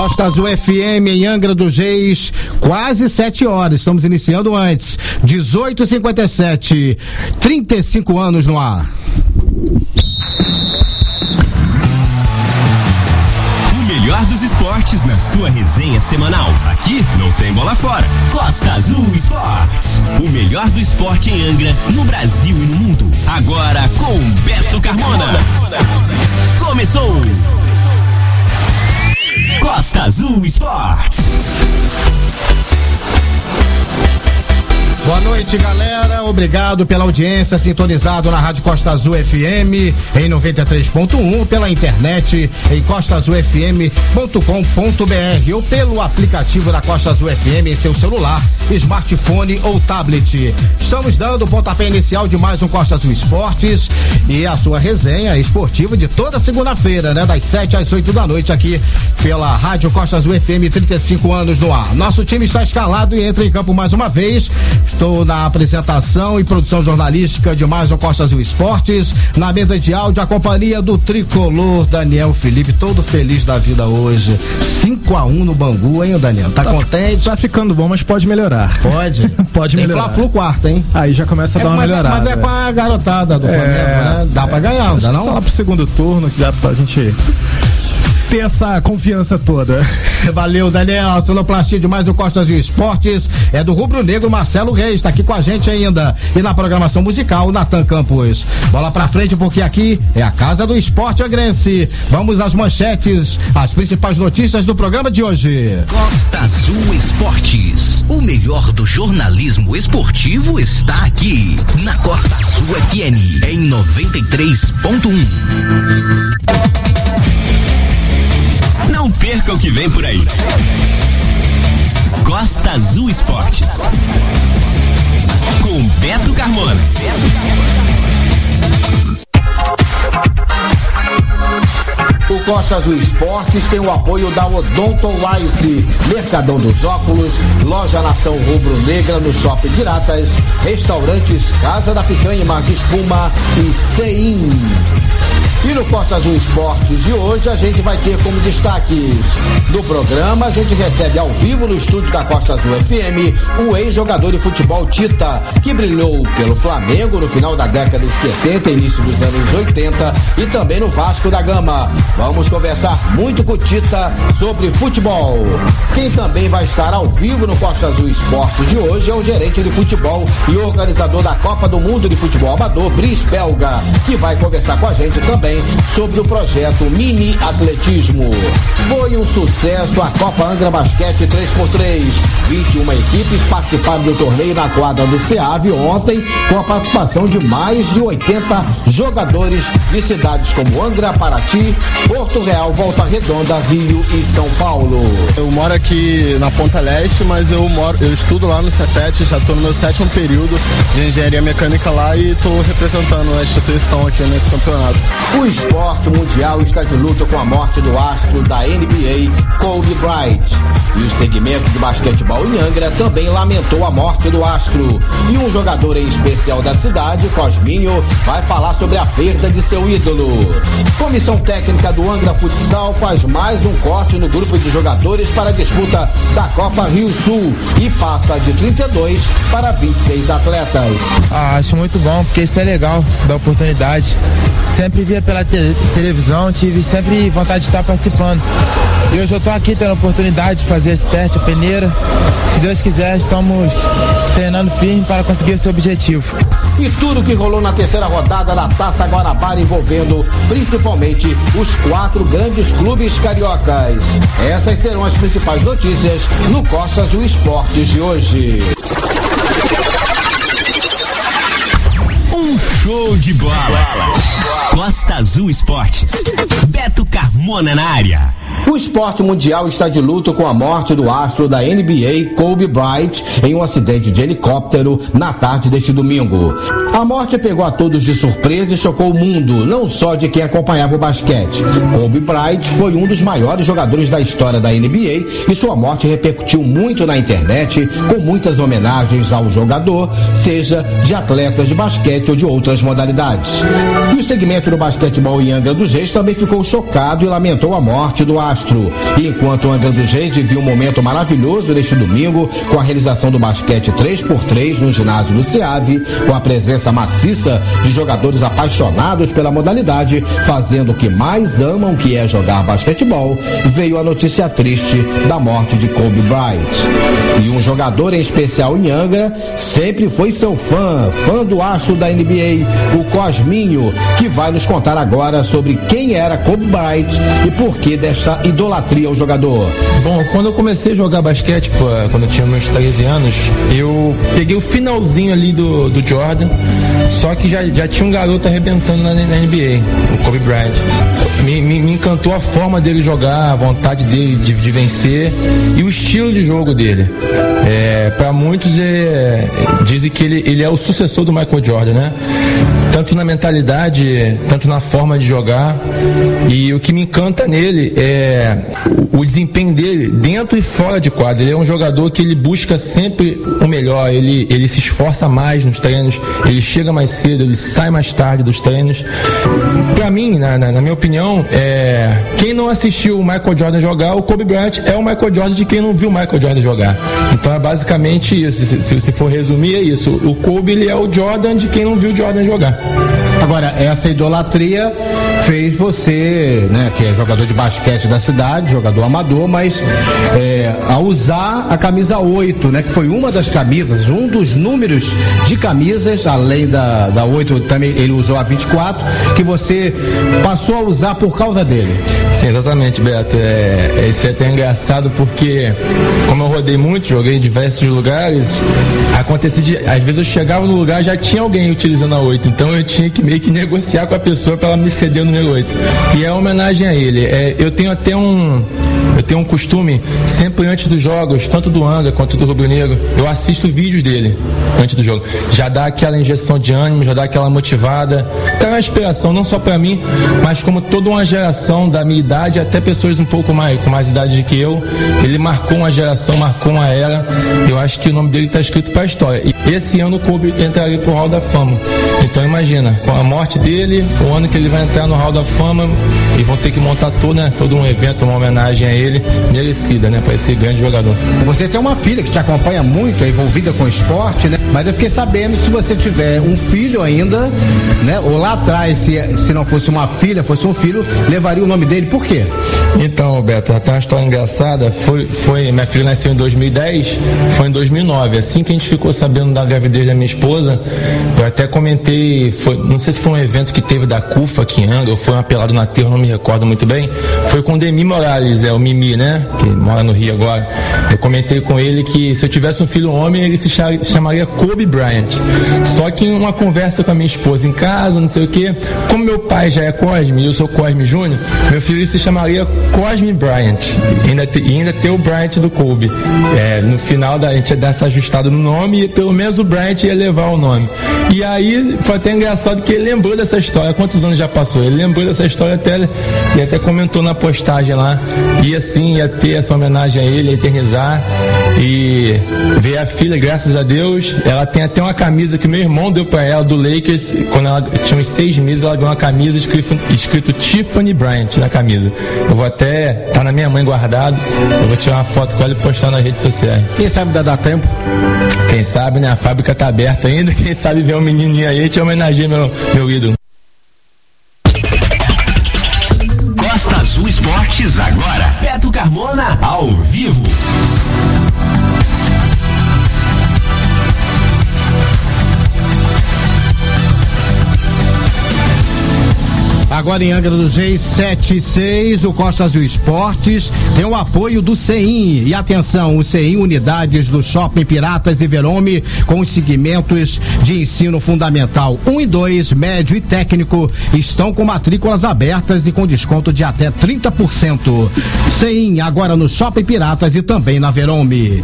Costa Azul FM em Angra dos Reis, quase 7 horas. Estamos iniciando antes. 18h57. 35 anos no ar. O melhor dos esportes na sua resenha semanal. Aqui não tem bola fora. Costa Azul Esportes. O melhor do esporte em Angra, no Brasil e no mundo. Agora com Beto Carmona. Começou! Costa Azul Esportes. Boa noite, galera. Obrigado pela audiência, sintonizado na Rádio Costa Azul FM em 93.1, pela internet em costazulfm.com.br ou pelo aplicativo da Costa Azul FM em seu celular, smartphone ou tablet. Estamos dando o pontapé inicial de mais um Costa Azul Esportes e a sua resenha esportiva de toda segunda-feira, né, das 7 às 8 da noite aqui pela Rádio Costa Azul FM 35 anos no ar. Nosso time está escalado e entra em campo mais uma vez. Estou na apresentação e produção jornalística de mais um Costa Azul Esportes. Na mesa de áudio, a companhia do tricolor Daniel Felipe, todo feliz da vida hoje. 5 a 1 no Bangu, hein, Daniel? Tá, Tá- contente? Tá ficando bom, mas pode melhorar. Pode? Pode Tem melhorar. Fla-Flu quarta, hein? Aí já começa a É, dar uma mas, é, melhorada. mas é com a garotada do Flamengo, né? Dá pra ganhar, não dá que Só lá não? pro segundo turno, que já pra gente ter essa confiança toda. Valeu, Daniel. Sonoplastia de mais o Costa Azul Esportes é do Rubro Negro Marcelo Reis, tá aqui com a gente ainda. E na programação musical, Natan Campos. Bola pra frente porque aqui é a casa do esporte agrense. Vamos às manchetes, as principais notícias do programa de hoje. Costa Azul Esportes. O melhor do jornalismo esportivo está aqui na Costa Azul FM em 93.1. Perca o que vem por aí. Costa Azul Esportes. Com Beto Carmona. O Costa Azul Esportes tem o apoio da Odonto Wise, Mercadão dos Óculos, Loja Nação Rubro Negra no Shopping Piratas, Restaurantes Casa da Picanha e Mar de Espuma e CEIM. E no Costa Azul Esportes de hoje a gente vai ter como destaques do programa, a gente recebe ao vivo no estúdio da Costa Azul FM o ex-jogador de futebol Tita, que brilhou pelo Flamengo no final da década de 70 e início dos anos 80 e também no Vasco da Gama. Vamos conversar muito com Tita sobre futebol. Quem também vai estar ao vivo no Costa Azul Esportes de hoje é o gerente de futebol e organizador da Copa do Mundo de Futebol Amador, Brice Belga, que vai conversar com a gente também sobre o projeto Mini Atletismo. Foi um sucesso a Copa Angra Basquete 3x3. 21 equipes participaram do torneio na quadra do SEAV ontem, com a participação de mais de 80 jogadores de cidades como Angra, Paraty, Porto Real, Volta Redonda, Rio e São Paulo. Eu moro aqui na Ponta Leste, mas eu moro, eu estudo lá no Cefet, já estou no meu sétimo período de engenharia mecânica lá e estou representando a instituição aqui nesse campeonato. O esporte mundial está de luta com a morte do astro da NBA, Kobe Bryant. E o segmento de basquetebol em Angra também lamentou a morte do astro. E um jogador em especial da cidade, Cosminho, vai falar sobre a perda de seu ídolo. Comissão técnica do Angra Futsal faz mais um corte no grupo de jogadores para a disputa da Copa Rio Sul e passa de 32 para 26 atletas. Ah, acho muito bom, porque isso é legal, da oportunidade. Sempre via pela te- televisão, tive sempre vontade de estar participando. E hoje eu estou aqui tendo a oportunidade de fazer esse teste, a peneira. Se Deus quiser, estamos treinando firme para conseguir esse objetivo. E tudo que rolou na terceira rodada da Taça Guanabara envolvendo principalmente os quatro grandes clubes cariocas. Essas serão as principais notícias no Costa Azul Esportes de hoje. Um show de bola. Costa Azul Esportes. Beto Carmona na área. O esporte mundial está de luto com a morte do astro da NBA, Kobe Bryant, em um acidente de helicóptero na tarde deste domingo. A morte pegou a todos de surpresa e chocou o mundo, não só de quem acompanhava o basquete. Kobe Bryant foi um dos maiores jogadores da história da NBA e sua morte repercutiu muito na internet, com muitas homenagens ao jogador, seja de atletas de basquete ou de outras modalidades. E o segmento do basquetebol em Angra dos Reis também ficou chocado e lamentou a morte do astro. Castro. E enquanto o Angra dos Reis viu um momento maravilhoso neste domingo com a realização do basquete 3x3 no ginásio do SEAV, com a presença maciça de jogadores apaixonados pela modalidade, fazendo o que mais amam, que é jogar basquetebol, veio a notícia triste da morte de Kobe Bryant. E um jogador em especial em Angra sempre foi seu fã, fã do aço da NBA, o Cosminho, que vai nos contar agora sobre quem era Kobe Bryant e por que desta idolatria ao jogador. Bom, quando eu comecei a jogar basquete, pô, quando eu tinha meus 13 anos, eu peguei o finalzinho ali do, do Jordan, só que já, já tinha um garoto arrebentando na, na NBA, o Kobe Bryant. Me, me, me, encantou a forma dele jogar, a vontade dele de, de vencer e o estilo de jogo dele. É, Para muitos é, dizem que ele, ele é o sucessor do Michael Jordan, né? Tanto na mentalidade, tanto na forma de jogar. E o que me encanta nele é o, desempenho dele dentro e fora de quadra. Ele é um jogador que ele busca sempre o melhor, ele, ele se esforça mais nos treinos, ele chega mais cedo, ele sai mais tarde dos treinos. Para mim, na, na, na, minha opinião, é, quem não assistiu o Michael Jordan jogar, o Kobe Bryant é o Michael Jordan de quem não viu o Michael Jordan jogar. Então é basicamente isso. Se, se, se for resumir, é isso. O Kobe ele é o Jordan de quem não viu o Jordan jogar. Agora, essa idolatria fez você, né, que é jogador de basquete da cidade, jogador amador, mas é, a usar a camisa 8, né, que foi uma das camisas, um dos números de camisas, além da, da 8, também ele usou a 24, que você passou a usar por causa dele. Sim, exatamente, Beto. É, é, isso é até engraçado porque, como eu rodei muito, joguei em diversos lugares, acontecia de, às vezes eu chegava no lugar já tinha alguém utilizando a 8, então eu tinha que meio que negociar com a pessoa para ela me ceder o número 8. E é homenagem a ele. É, eu tenho até um eu tenho um costume, sempre antes dos jogos, tanto do Anga quanto do Rubro Negro, eu assisto vídeos dele antes do jogo. Já dá aquela injeção de ânimo, já dá aquela motivada. Dá uma inspiração, não só para mim, mas como toda uma geração da minha idade, até pessoas um pouco mais, com mais idade do que eu. Ele marcou uma geração, marcou uma era. Eu acho que o nome dele está escrito para a história. E esse ano o Kobe entraria pro Hall da Fama. Então imagina, com a morte dele, o ano que ele vai entrar no Hall da Fama, e vão ter que montar todo, né, todo um evento, uma homenagem a ele, merecida, né, para esse grande jogador. Você tem uma filha que te acompanha muito, é envolvida com esporte, né? Mas eu fiquei sabendo que se você tiver um filho ainda, né, ou lá atrás, se, se não fosse uma filha, fosse um filho, levaria o nome dele. Por quê? Então, Beto, tem uma história engraçada. Foi, foi, minha filha nasceu em 2010, foi em 2009. Assim que a gente ficou sabendo da gravidez da minha esposa, eu até comentei, foi, não sei se foi um evento que teve da CUFA aqui em Angra, ou foi um apelado na Terra, não me recordo muito bem. Foi com o Demi Morales, é o Mimi, né? Que mora no Rio agora. Eu comentei com ele que se eu tivesse um filho homem, ele se chamaria Kobe Bryant. Só que em uma conversa com a minha esposa em casa, não sei o que, como meu pai já é Cosme e eu sou Cosme Júnior, meu filho se chamaria Cosme Bryant. E ainda, te, ainda ter o Bryant do Kobe. É, no final da, a gente ia dar essa ajustada no nome e pelo menos o Bryant ia levar o nome. E aí foi até engraçado que ele lembrou dessa história. Quantos anos já passou? Ele lembrou dessa história até e até comentou na postagem lá. E assim ia ter essa homenagem a ele, a eternizar. E ver a filha, graças a Deus, ela tem até uma camisa que meu irmão deu para ela do Lakers. Quando ela tinha uns seis meses, ela ganhou uma camisa escrito, escrito Tiffany Bryant na camisa. Eu vou até, tá na minha mãe guardado. Eu vou tirar uma foto com ela e postar nas redes sociais. Quem sabe dá, dá tempo? Quem sabe, né? A fábrica tá aberta ainda. Quem sabe ver um menininho aí e te homenageia meu, meu ídolo. Costa Azul Esportes agora. Agora em Angra dos Reis 76, o Costa Azul Esportes tem o apoio do CEIM. E atenção, o CEIM Unidades do Shopping Piratas e Verome com os segmentos de ensino fundamental 1 e 2, médio e técnico estão com matrículas abertas e com desconto de até 30%. CEIM agora no Shopping Piratas e também na Verome.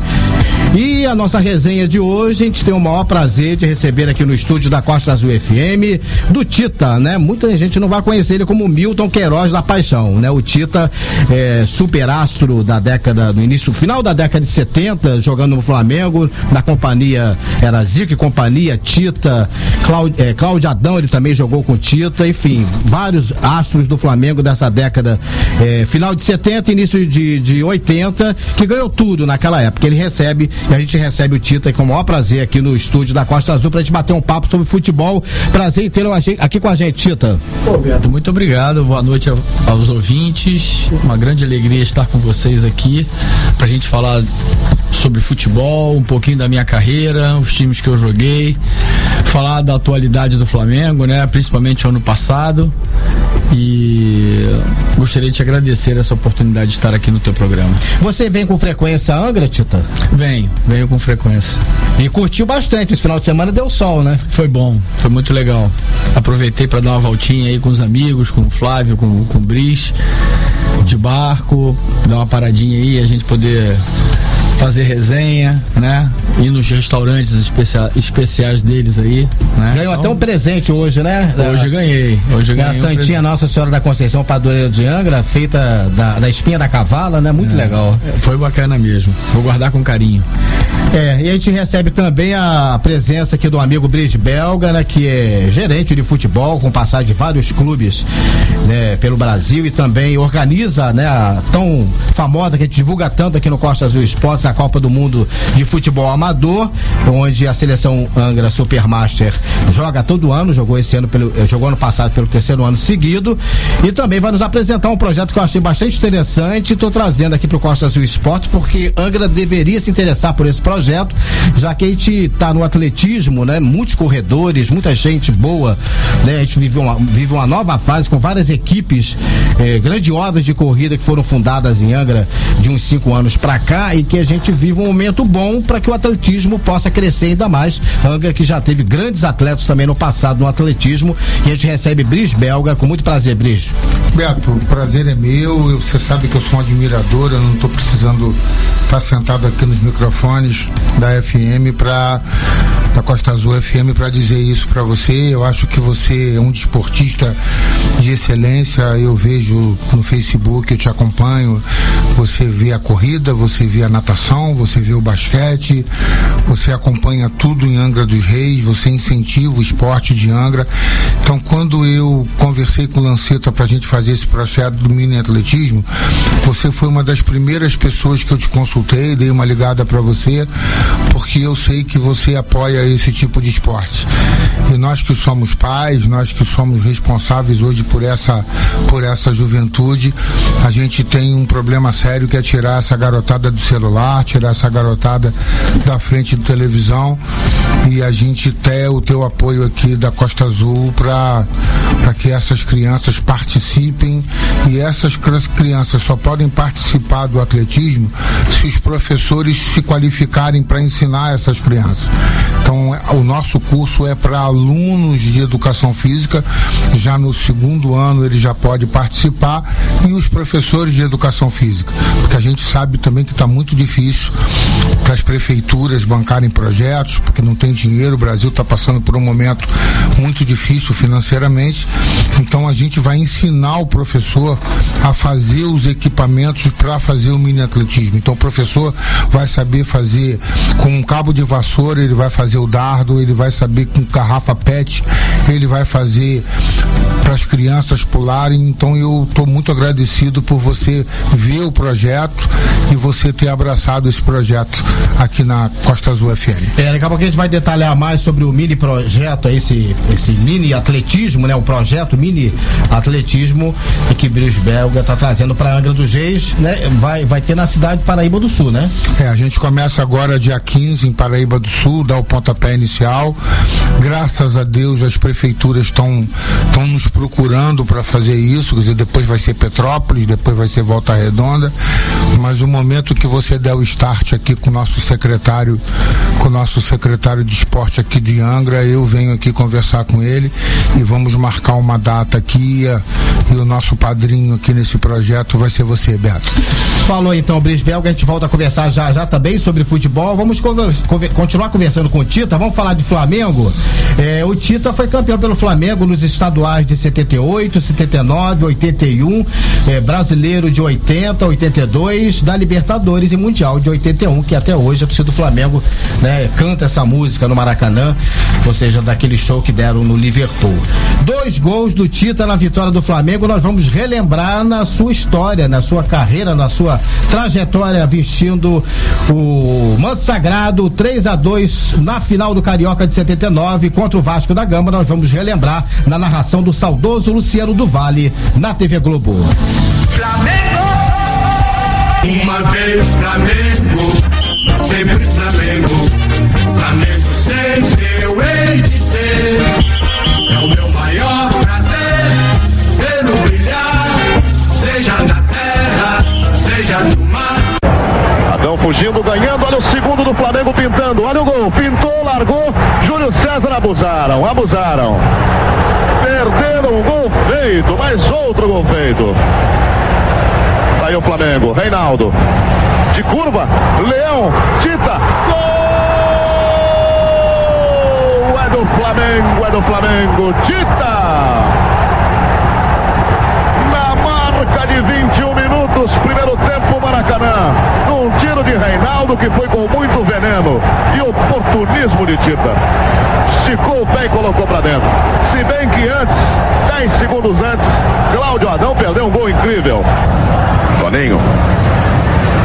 E a nossa resenha de hoje, a gente tem o maior prazer de receber aqui no estúdio da Costa Azul FM, do Tita, né? Muita gente não vai conhecer conhecer ele como Milton Queiroz da Paixão, né? O Tita, é, superastro da década, no início, final da década de 70, jogando no Flamengo, na companhia, era Zico e companhia, Tita, Cláudio, é, Cláudio Adão, ele também jogou com Tita, enfim, vários astros do Flamengo dessa década, é, final de 70, início de, de 80, que ganhou tudo naquela época. Ele recebe, e a gente recebe o Tita com o maior prazer aqui no estúdio da Costa Azul pra gente bater um papo sobre futebol. Prazer em tê-lo aqui com a gente, Tita. Pô, Beto, muito obrigado. Boa noite aos ouvintes. Uma grande alegria estar com vocês aqui pra gente falar sobre futebol, um pouquinho da minha carreira, os times que eu joguei, falar da atualidade do Flamengo, né? Principalmente ano passado. E gostaria de te agradecer essa oportunidade de estar aqui no teu programa. Você vem com frequência a Angra, Tita? Venho, venho com frequência. E curtiu bastante. Esse final de semana deu sol, né? Foi bom, foi muito legal. Aproveitei para dar uma voltinha aí com os amigos, com o Flávio, com, com o Bris, de barco, dar uma paradinha aí, a gente poder fazer resenha, né? Ir nos restaurantes especia especiais deles aí. Né? Ganhou então, até um presente hoje, né? Hoje ganhei. Hoje ganhei. A Santinha um Nossa Senhora da Conceição Padroeira de Angra, feita da, da espinha da cavala, né? Muito é, legal. Foi bacana mesmo. Vou guardar com carinho. É, e a gente recebe também a presença aqui do amigo Brice Belga, né? Que é gerente de futebol, com passagem de vários clubes né, pelo Brasil e também organiza, né? A tão famosa que a gente divulga tanto aqui no Costa Azul Esportes, a Copa do Mundo de Futebol Amador, onde a seleção Angra Supermaster joga todo ano, jogou esse ano pelo, eh, jogou ano passado pelo terceiro ano seguido e também vai nos apresentar um projeto que eu achei bastante interessante. Estou trazendo aqui para o Costa Azul Esporte porque Angra deveria se interessar por esse projeto, já que a gente está no atletismo, né? Muitos corredores, muita gente boa, né? A gente vive uma, vive uma nova fase com várias equipes eh, grandiosas de corrida que foram fundadas em Angra de uns cinco anos para cá e que a gente gente vive um momento bom para que o atletismo possa crescer ainda mais. Anga que já teve grandes atletas também no passado no atletismo e a gente recebe Bris Belga com muito prazer, Bris. Beto, o prazer é meu. Você sabe que eu sou um admirador, eu não estou precisando estar tá sentado aqui nos microfones da FM para da Costa Azul FM para dizer isso para você. Eu acho que você é um desportista de excelência. Eu vejo no Facebook, eu te acompanho. Você vê a corrida, você vê a natação você vê o basquete, você acompanha tudo em Angra dos Reis, você incentiva o esporte de Angra. Então, quando eu conversei com o Lanceta para a gente fazer esse projeto do mini atletismo, você foi uma das primeiras pessoas que eu te consultei, dei uma ligada para você, porque eu sei que você apoia esse tipo de esporte. E nós que somos pais, nós que somos responsáveis hoje por essa, por essa juventude, a gente tem um problema sério que é tirar essa garotada do celular tirar essa garotada da frente de televisão e a gente ter o teu apoio aqui da Costa Azul para que essas crianças participem. E essas crianças só podem participar do atletismo se os professores se qualificarem para ensinar essas crianças. Então, o nosso curso é para alunos de educação física, já no segundo ano ele já pode participar, e os professores de educação física, porque a gente sabe também que está muito difícil difícil para as prefeituras bancarem projetos, porque não tem dinheiro, o Brasil está passando por um momento muito difícil financeiramente. Então a gente vai ensinar o professor a fazer os equipamentos para fazer o mini atletismo. Então o professor vai saber fazer com um cabo de vassoura, ele vai fazer o dardo, ele vai saber com garrafa PET, ele vai fazer para as crianças pularem. Então eu estou muito agradecido por você ver o projeto e você ter abraçado esse projeto aqui na Costa Azul FM. É, daqui a pouco a gente vai detalhar mais sobre o mini projeto, esse, esse mini atletismo, né? O projeto mini atletismo que Brios Belga está trazendo para Angra dos Reis, né? Vai, vai ter na cidade de Paraíba do Sul, né? É, a gente começa agora dia 15 em Paraíba do Sul, dá o pontapé inicial. Graças a Deus as prefeituras estão estão nos procurando para fazer isso, quer dizer, depois vai ser Petrópolis, depois vai ser Volta Redonda, mas o momento que você der o start aqui com o nosso secretário com o nosso secretário de esporte aqui de Angra. Eu venho aqui conversar com ele e vamos marcar uma data aqui. E o nosso padrinho aqui nesse projeto vai ser você, Beto. Falou então, Brisbel, a gente volta a conversar já já também sobre futebol. Vamos conver conver continuar conversando com o Tita. Vamos falar de Flamengo. É, o Tita foi campeão pelo Flamengo nos estaduais de 78, 79, 81, é, brasileiro de 80, 82, da Libertadores e Mundial de 81, que até hoje a torcida do Flamengo né, canta essa música no Maracanã, ou seja, daquele show que deram no Liverpool. Dois gols do Tita na vitória do Flamengo, nós vamos relembrar na sua história, na sua carreira, na sua trajetória vestindo o manto sagrado 3 a 2 na final do Carioca de 79 contra o Vasco da Gama. Nós vamos relembrar na narração do saudoso Luciano do Vale na TV Globo. Flamengo! Uma vez Flamengo, sempre Flamengo. Flamengo sempre eu hei de ser. É o meu maior prazer vê-lo brilhar, seja na terra, seja no mar. Adão fugindo, ganhando, olha o segundo do Flamengo pintando, olha o gol, pintou, largou, Júlio César abusaram, abusaram. Perderam um gol feito, mais outro gol feito. Tá aí o Flamengo, Reinaldo. De curva, Leão, Tita, gol! É do Flamengo, é do Flamengo, Tita! Na marca de 21 minutos, primeiro tempo, Maracanã. Tiro de Reinaldo que foi com muito veneno e oportunismo de Tita. Esticou e colocou pra dentro. Se bem que antes, 10 segundos antes, Cláudio Adão perdeu um gol incrível. Toninho.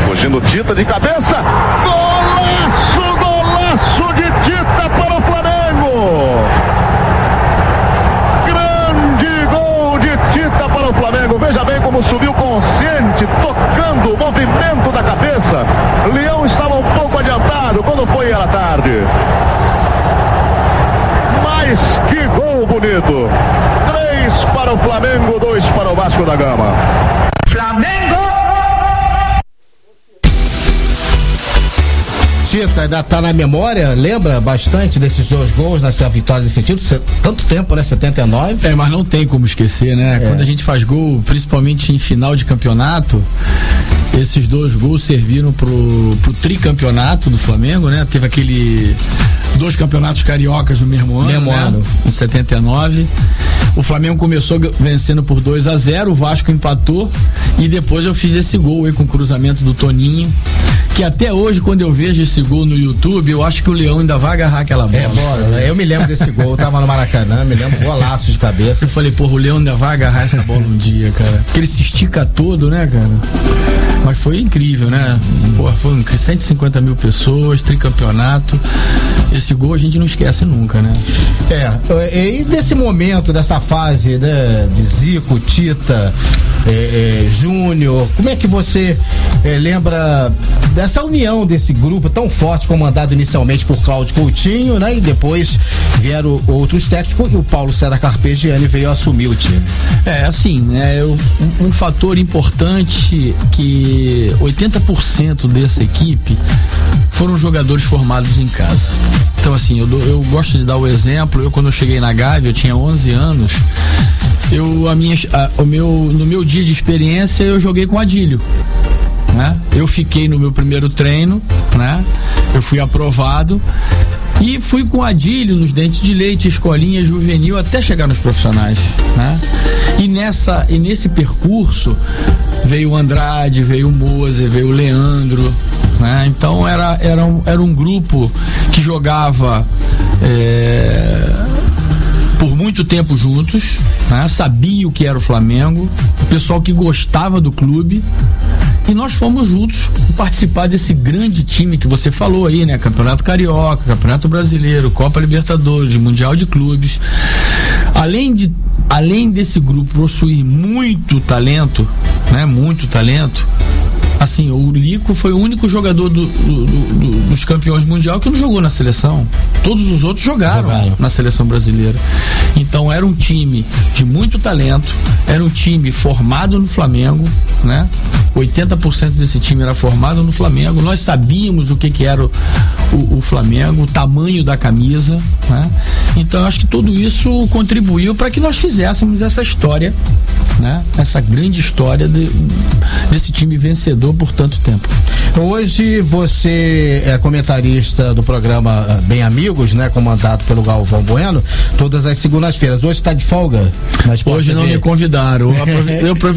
Fugindo Tita de cabeça. Golaço, golaço de Tita para o Flamengo. Grande gol de Tita para o Flamengo. Veja bem como subiu consciente, tocando o movimento da cabeça. Leão estava um pouco adiantado quando foi era tarde. Mas que gol bonito. Três para o Flamengo, dois para o Vasco da Gama. Flamengo! Tita ainda tá na memória, lembra bastante desses dois gols nessa vitória desse título? Tanto tempo, né? 79. É, mas não tem como esquecer, né? Quando a gente faz gol, principalmente em final de campeonato, esses dois gols serviram pro, pro tricampeonato do Flamengo, né? Teve aquele dois campeonatos cariocas no mesmo ano, Mesmo né? ano. Em 79. O Flamengo começou vencendo por 2 a 0 o Vasco empatou e depois eu fiz esse gol aí com o cruzamento do Toninho. Que até hoje, quando eu vejo esse gol no YouTube, eu acho que o Leão ainda vai agarrar aquela bola. É, bora, né? Eu me lembro desse gol, eu tava no Maracanã, me lembro, golaço de cabeça. Eu falei, porra, o Leão ainda vai agarrar essa bola um dia, cara. Porque ele se estica todo, né, cara? Mas foi incrível, né? Porra, foram 150 mil pessoas, tricampeonato. Esse gol a gente não esquece nunca, né? É, e desse momento, dessa fase, né, de Zico, Tita, é, é, Júnior, como é que você é, lembra dessa união desse grupo tão forte, comandado inicialmente por Cláudio Coutinho, né, e depois vieram outros técnicos e o Paulo César Carpegiani veio assumir o time? É, assim, eu- um, um fator importante que 80% dessa equipe foram jogadores formados em casa. Então, assim, eu, eu gosto de dar o exemplo. Eu, quando eu cheguei na Gávea, eu tinha 11 anos. Eu, a minha, a- o meu, no meu dia de experiência, eu joguei com Adílio. Né? Eu fiquei no meu primeiro treino, né? Eu fui aprovado e fui com Adílio nos dentes de leite, escolinha juvenil até chegar nos profissionais, né? E nessa e nesse percurso veio o Andrade, veio o Moser, veio o Leandro, né? Então era era um, era um grupo que jogava é, por muito tempo juntos, né? sabia o que era o Flamengo, o pessoal que gostava do clube. E nós fomos juntos participar desse grande time que você falou aí, né? Campeonato Carioca, Campeonato Brasileiro, Copa Libertadores, Mundial de Clubes. Além de além desse grupo possuir muito talento, né? Muito talento. Assim, o Lico foi o único jogador do- do- do- do- dos campeões mundial que não jogou na seleção. Todos os outros jogaram, Jogaram. na seleção brasileira. Então era um time de muito talento, era um time formado no Flamengo, né? 80% desse time era formado no Flamengo. Nós sabíamos o que, que era o, o, o Flamengo, o tamanho da camisa. Né? Então eu acho que tudo isso contribuiu para que nós fizéssemos essa história, né? essa grande história de, desse time vencedor por tanto tempo. Hoje você é comentarista do programa eh, Bem Amigos, né? Comandado pelo Galvão Bueno, todas as segundas-feiras. Hoje está de folga? Hoje não me convidaram.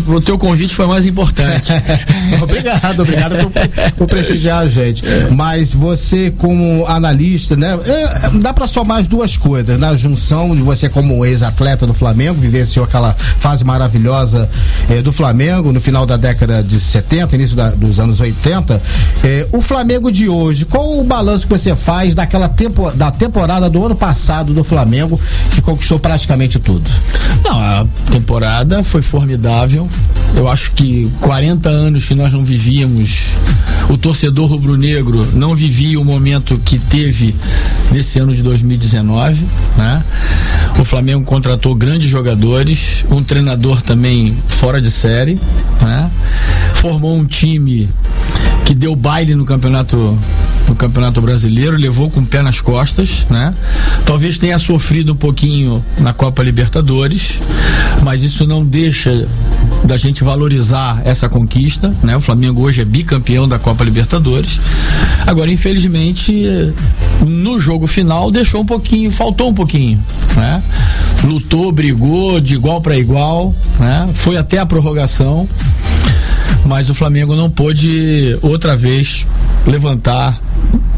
O teu convite foi mais importante. obrigado, obrigado por, por, prestigiar a gente. Mas você, como analista, né? É, dá para somar as duas coisas. Na junção de você, como ex-atleta do Flamengo, vivenciou aquela fase maravilhosa eh, do Flamengo no final da década de 70, início da, dos anos 80. Eh, o Flamengo de hoje, qual o balanço que você faz daquela tempo, da temporada do ano passado do Flamengo, que conquistou praticamente tudo? Não, a temporada foi formidável. Eu acho que 40 anos que nós não vivíamos, o torcedor rubro-negro não vivia o momento que teve nesse ano de 2019, né? O Flamengo contratou grandes jogadores, um treinador também fora de série, né? Formou um time que deu baile no campeonato no Campeonato Brasileiro, levou com o pé nas costas, né? Talvez tenha sofrido um pouquinho na Copa Libertadores, mas isso não deixa da gente valorizar essa conquista, né? O Flamengo hoje é bicampeão da Copa Libertadores. Agora, infelizmente, no jogo final deixou um pouquinho, faltou um pouquinho, né? Lutou, brigou de igual para igual, né? Foi até a prorrogação mas o Flamengo não pôde outra vez levantar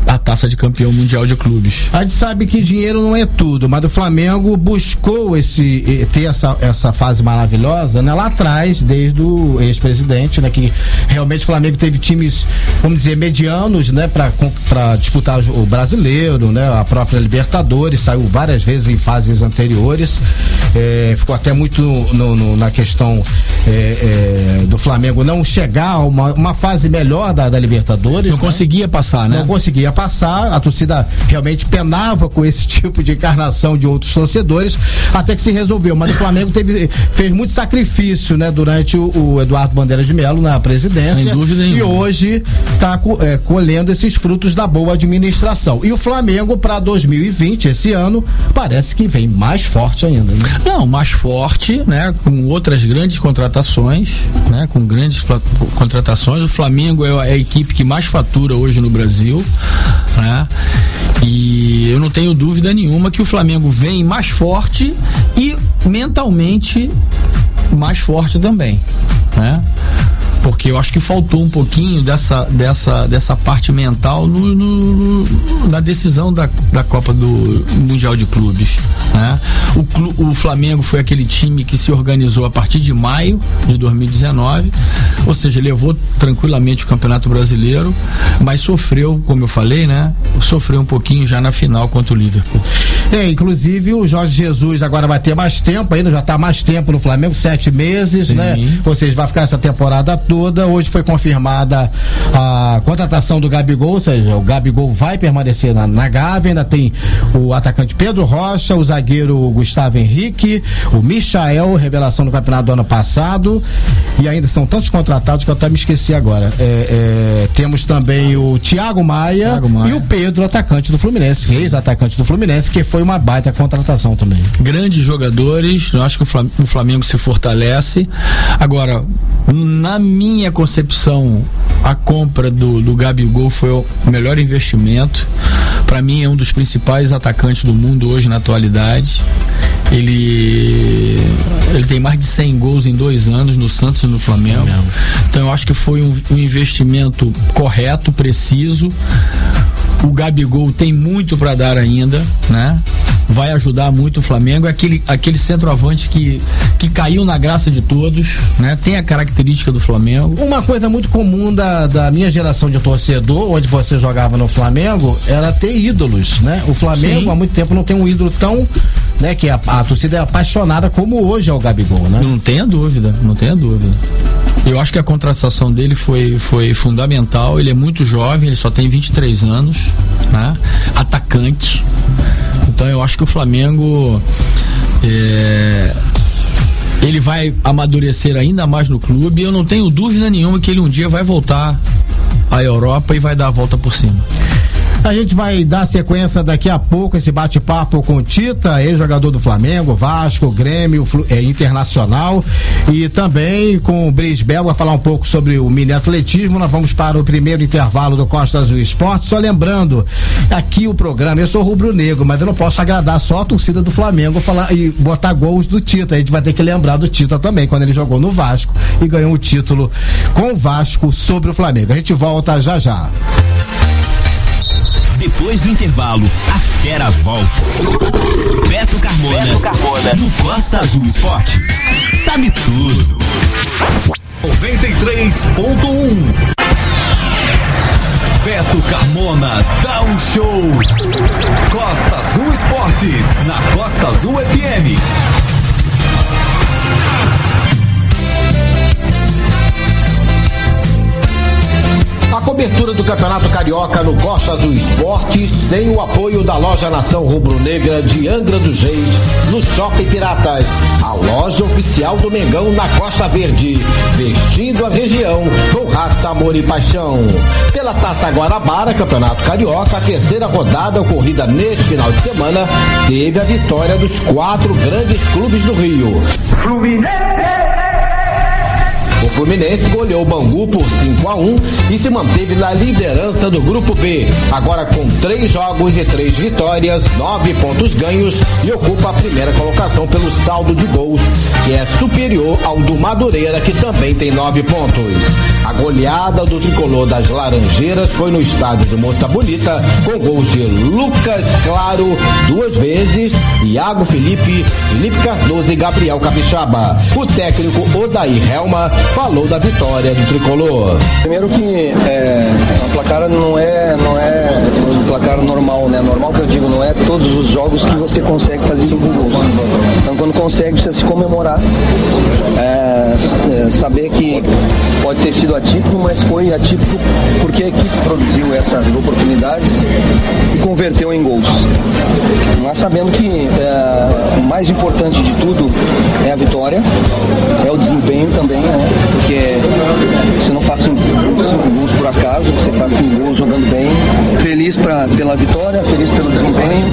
a taça de campeão mundial de clubes. A gente sabe que dinheiro não é tudo, mas o Flamengo buscou esse ter essa, essa fase maravilhosa né, lá atrás, desde o ex-presidente, né, que realmente o Flamengo teve times, vamos dizer, medianos, né, para disputar o brasileiro, né, a própria Libertadores, saiu várias vezes em fases anteriores, é, ficou até muito no, no, na questão é, é, do Flamengo não chegar a uma, uma fase melhor da, da Libertadores. Não né? conseguia passar, né? Não conseguia passar, a torcida realmente penava com esse tipo de encarnação de outros torcedores, até que se resolveu. Mas o Flamengo teve, fez muito sacrifício, né, durante o, o Eduardo Bandeira de Melo na presidência. Sem dúvida nenhuma. E hoje está é, colhendo esses frutos da boa administração. E o Flamengo, para 2020, esse ano, parece que vem mais forte ainda. Né? Não, mais forte, né? Com outras grandes contratações, né? Com grandes contratações. O Flamengo é a equipe que mais fatura hoje no Brasil né? E eu não tenho dúvida nenhuma que o Flamengo vem mais forte e mentalmente mais forte também, né? Porque eu acho que faltou um pouquinho dessa, dessa, dessa parte mental no, no, no na decisão da, da Copa do Mundial de Clubes. Né? O, clu, o Flamengo foi aquele time que se organizou a partir de maio de 2019, ou seja, levou tranquilamente o Campeonato Brasileiro, mas sofreu, como eu falei, né? Sofreu um pouquinho já na final contra o Liverpool. É, inclusive o Jorge Jesus agora vai ter mais tempo ainda, já está mais tempo no Flamengo, sete meses, né? Sim. né? Ou seja, vai ficar essa temporada toda toda. Hoje foi confirmada a contratação do Gabigol, ou seja, o Gabigol vai permanecer na, na Gávea. Ainda tem o atacante Pedro Rocha, o zagueiro Gustavo Henrique, o Michael, revelação do campeonato do ano passado. E ainda são tantos contratados que eu até me esqueci agora. É, é, temos também o Thiago Maia, Thiago Maia, e o Pedro, atacante do Fluminense, ex-atacante do Fluminense, que foi uma baita contratação também. Grandes jogadores, eu acho que o Flamengo se fortalece. Agora, na minha concepção, a compra do, do Gabigol foi o melhor investimento. Para mim, é um dos principais atacantes do mundo hoje na atualidade. Ele, ele tem mais de 100 gols em dois anos no Santos e no Flamengo. Então, eu acho que foi um, um investimento correto, preciso. O Gabigol tem muito para dar ainda, né? Vai ajudar muito o Flamengo. É aquele, aquele centroavante que, que caiu na graça de todos, né? Tem a característica do Flamengo. Uma coisa muito comum da, da minha geração de torcedor, onde você jogava no Flamengo, era ter ídolos, né? O Flamengo Sim. há muito tempo não tem um ídolo tão, né? Que a, a torcida é apaixonada como hoje é o Gabigol, né? Não tenha dúvida, não tenha dúvida. Eu acho que a contratação dele foi, foi fundamental. Ele é muito jovem, ele só tem 23 anos, né? Atacante. Então eu acho que o Flamengo é, ele vai amadurecer ainda mais no clube. Eu não tenho dúvida nenhuma que ele um dia vai voltar à Europa e vai dar a volta por cima. A gente vai dar sequência daqui a pouco esse bate-papo com o Tita, ex-jogador do Flamengo, Vasco, Grêmio, é, Internacional e também com o Brisbel vai falar um pouco sobre o mini atletismo. Nós vamos para o primeiro intervalo do Costa Azul Esporte. Só lembrando, aqui o programa, eu sou rubro-negro, mas eu não posso agradar só a torcida do Flamengo falar e botar gols do Tita. A gente vai ter que lembrar do Tita também, quando ele jogou no Vasco e ganhou o título com o Vasco sobre o Flamengo. A gente volta já já. Depois do intervalo, a fera volta. Beto Carmona, Beto Carmona. no Costa Azul Esportes. Sabe tudo. 93.1 Beto Carmona dá um show. Costa Azul Esportes, na Costa Azul FM. A cobertura do Campeonato Carioca no Costa Azul Esportes tem o apoio da loja Nação Rubro Negra de Angra dos Reis, no Shopping Piratas, a loja oficial do Mengão na Costa Verde, vestindo a região com raça, amor e paixão. Pela Taça Guarabara, Campeonato Carioca, a terceira rodada ocorrida neste final de semana, teve a vitória dos quatro grandes clubes do Rio. Fluminense! O Fluminense goleou o Bangu por 5 a 1 e se manteve na liderança do Grupo B, agora com três jogos e três vitórias, nove pontos ganhos e ocupa a primeira colocação pelo saldo de gols, que é superior ao do Madureira, que também tem nove pontos. A goleada do tricolor das Laranjeiras foi no estádio de Moça Bonita, com gols de Lucas Claro duas vezes, Iago Felipe, Felipe Cardoso e Gabriel Capixaba. O técnico Odair Helma falou da vitória do tricolor. Primeiro que é, a placar não é, não é um placar normal, né? Normal que eu digo, não é todos os jogos que você consegue fazer cinco gols. Então quando consegue você se comemorar, é, é, saber que pode ter sido atípico, mas foi atípico porque a equipe produziu essas oportunidades e converteu em gols. Mas sabendo que é, o mais importante de tudo é a vitória, é o desempenho também, né? porque você não faz cinco, cinco gols por acaso, você faz cinco gols jogando bem. Feliz pra, pela vitória, feliz pelo desempenho.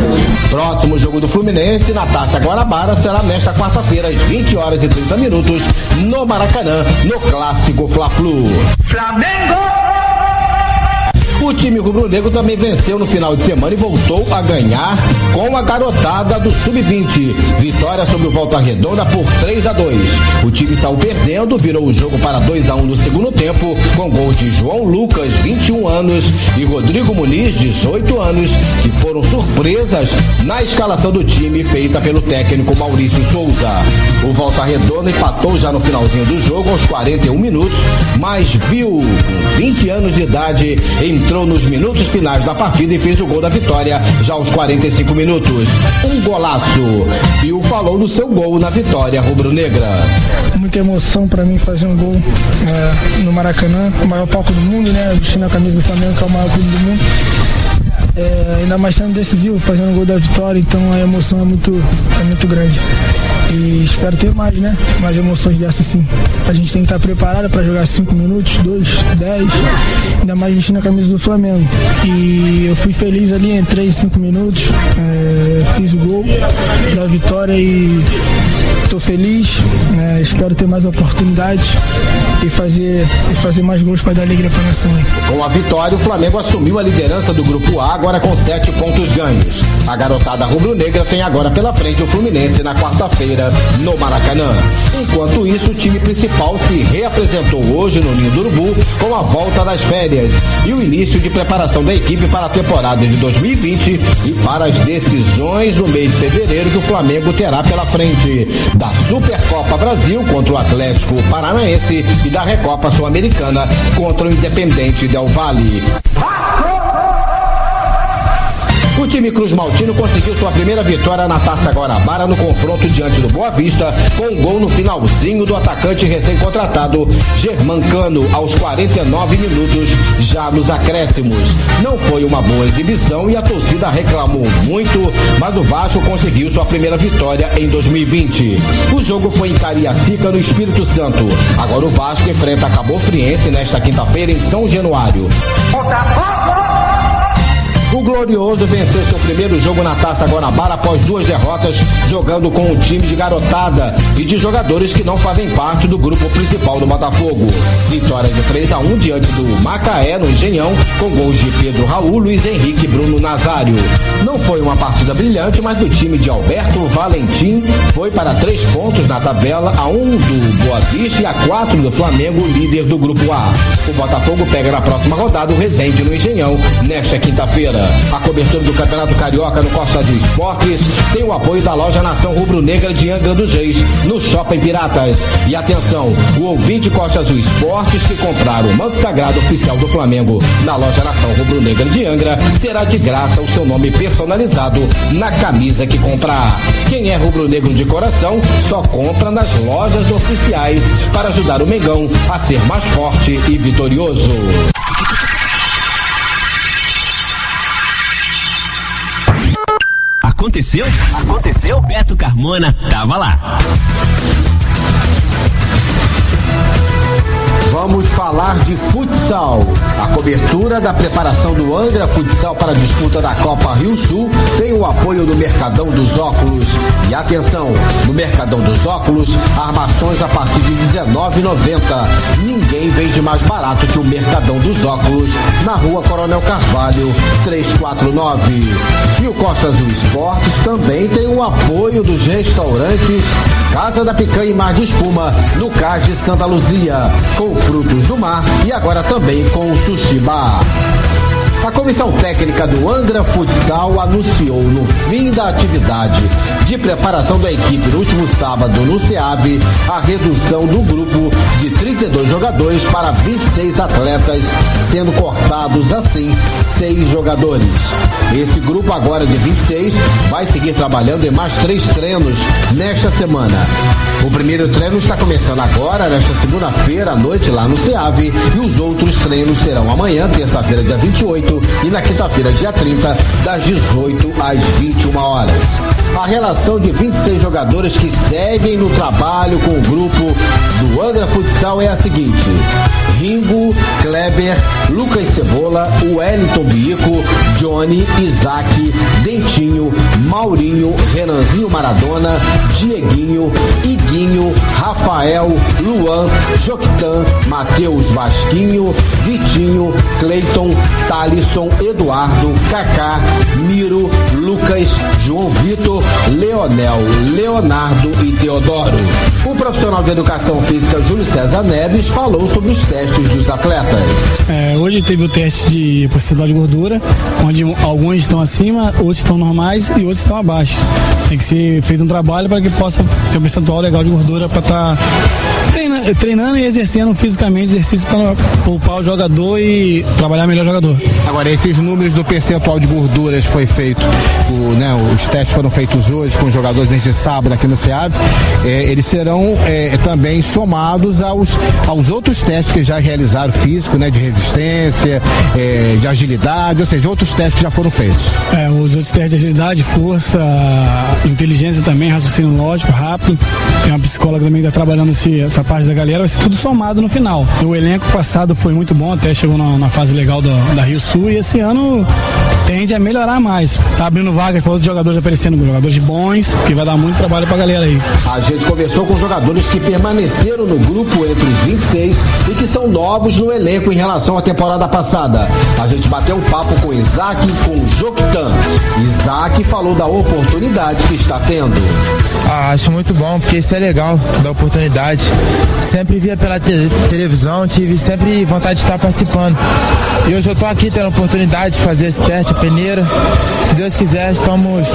Próximo jogo do Fluminense na Taça Guarabara será nesta quarta-feira, às 20 horas e 30 minutos, no Maracanã, no clássico Fla-Flu. Flamengo! O time rubro-negro também venceu no final de semana e voltou a ganhar com a garotada do Sub-20. Vitória sobre o Volta Redonda por 3 a 2. O time saiu perdendo, virou o jogo para 2 a 1 no segundo tempo, com gols de João Lucas, 21 anos, e Rodrigo Muniz, 18 anos, que foram surpresas na escalação do time feita pelo técnico Maurício Souza. O Volta Redonda empatou já no finalzinho do jogo, aos 41 minutos, mas Bill, com 20 anos de idade, entrou entrou nos minutos finais da partida e fez o gol da vitória já aos 45 minutos. Um golaço. E o falou do seu gol na vitória rubro-negra. Muita emoção para mim fazer um gol é, no Maracanã, o maior palco do mundo, né? Vestindo a camisa do Flamengo, que é o maior clube do mundo. É, ainda mais sendo decisivo, fazendo o gol da vitória, então a emoção é muito, é muito grande. E espero ter mais, né? Mais emoções dessas assim. A gente tem que estar preparado para jogar 5 minutos, 2, 10, ainda mais vestindo a camisa do Flamengo. E eu fui feliz ali, entrei em 5 minutos, é, fiz o gol da vitória e estou feliz. Né? Espero ter mais oportunidades e fazer, e fazer mais gols para dar alegria para a nação. Com a vitória, o Flamengo assumiu a liderança do grupo A, agora com 7 pontos ganhos. A garotada rubro-negra tem agora pela frente o Fluminense na quarta-feira no Maracanã. Enquanto isso, o time principal se reapresentou hoje no Ninho do Urubu com a volta das férias e o início de preparação da equipe para a temporada de 2020 e para as decisões no mês de fevereiro que o Flamengo terá pela frente da Supercopa Brasil contra o Atlético Paranaense e da Recopa Sul-Americana contra o Independente Del Valle. O time Cruz Maltino conseguiu sua primeira vitória na Taça Guarabara no confronto diante do Boa Vista, com um gol no finalzinho do atacante recém-contratado Germancano, aos 49 minutos, já nos acréscimos. Não foi uma boa exibição e a torcida reclamou muito, mas o Vasco conseguiu sua primeira vitória em 2020. O jogo foi em Cariacica, no Espírito Santo. Agora o Vasco enfrenta a Cabo Friense nesta quinta-feira em São Januário. O Glorioso venceu seu primeiro jogo na Taça Guanabara após duas derrotas, jogando com um time de garotada e de jogadores que não fazem parte do grupo principal do Botafogo. Vitória de 3 a 1 diante do Macaé no Engenhão, com gols de Pedro Raul, Luiz Henrique e Bruno Nazário. Não foi uma partida brilhante, mas o time de Alberto Valentim foi para três pontos na tabela, a um do Boa Vista e a quatro do Flamengo, líder do grupo A. O Botafogo pega na próxima rodada o Resende no Engenhão, nesta quinta-feira. A cobertura do Campeonato Carioca no Costa do Esportes tem o apoio da loja Nação Rubro Negra de Angra dos Reis, no Shopping Piratas. E atenção, o ouvinte Costa Azul Esportes que comprar o manto sagrado oficial do Flamengo na loja Nação Rubro Negra de Angra terá de graça o seu nome personalizado na camisa que comprar. Quem é rubro-negro de coração só compra nas lojas oficiais para ajudar o Mengão a ser mais forte e vitorioso. Aconteceu? Aconteceu? Beto Carmona tava lá. Vamos falar de futsal. A cobertura da preparação do Angra Futsal para a disputa da Copa Rio Sul tem o apoio do Mercadão dos Óculos. E atenção, no Mercadão dos Óculos, armações a partir de R$19,90. Ninguém vende mais barato que o Mercadão dos Óculos na rua Coronel Carvalho, 349. E o Costa Azul Esportes também tem o apoio dos restaurantes Casa da Picanha e Mar de Espuma, no Cais de Santa Luzia, com frutos do mar e agora também com o Sushi Bar. A comissão técnica do Angra Futsal anunciou no fim da atividade de preparação da equipe no último sábado no SEAV a redução do grupo de 32 jogadores para 26 atletas, sendo cortados assim seis jogadores. Esse grupo agora de 26 vai seguir trabalhando em mais três treinos nesta semana. O primeiro treino está começando agora, nesta segunda-feira à noite, lá no SEAV, e os outros treinos serão amanhã, terça-feira, dia 28, e na quinta-feira, dia 30, das 18 às 21 horas. A relação de 26 jogadores que seguem no trabalho com o grupo do Angra Futsal é a seguinte: Ringo, Kleber, Lucas Cebola, Wellington Bico, Johnny, Isaac, Dentinho, Maurinho, Renanzinho Maradona, Dieguinho, Iguinho, Rafael, Luan, Joquitan, Matheus Vasquinho, Vitinho, Cleiton, Talisson, Eduardo, Kaká, Miro, Lucas, João Vitor, Leonel, Leonardo e Teodoro. O profissional de educação física Júlio César Neves falou sobre os testes dos atletas. É, hoje teve o teste de percentual de gordura, onde alguns estão acima, outros estão normais e outros estão abaixo. Tem que ser feito um trabalho para que possa ter um percentual legal de gordura para estar treina, treinando e exercendo fisicamente exercício para poupar o jogador e trabalhar melhor o jogador. Agora, esses números do percentual de gorduras foi feito, o, né, os testes foram feitos hoje com os jogadores neste sábado aqui no SEAV, é, eles serão é, também somados aos, aos outros testes que já realizaram físico, né, de resistência, é, de agilidade, ou seja, outros testes que já foram feitos. É, os outros testes de agilidade, força, inteligência também, raciocínio lógico, rápido. Tem uma psicóloga também que está trabalhando esse, essa parte da galera, vai ser tudo somado no final. O elenco passado foi muito bom, até chegou na, na fase legal do, da Rio Sul e esse ano tende a melhorar mais. Tá abrindo vagas para outros jogadores aparecendo, jogadores bons, que vai dar muito trabalho pra galera aí. A gente conversou com jogadores que permaneceram no grupo entre os 26 e que são novos no elenco em relação à temporada passada. A gente bateu um papo com Isaac e com Joquitan. Isaac falou da oportunidade que está tendo. Ah, acho muito bom, porque isso é legal, da oportunidade. Sempre via pela te televisão, tive sempre vontade de estar participando. E hoje eu tô aqui tendo a oportunidade de fazer esse teste, a peneira. Se Deus quiser, estamos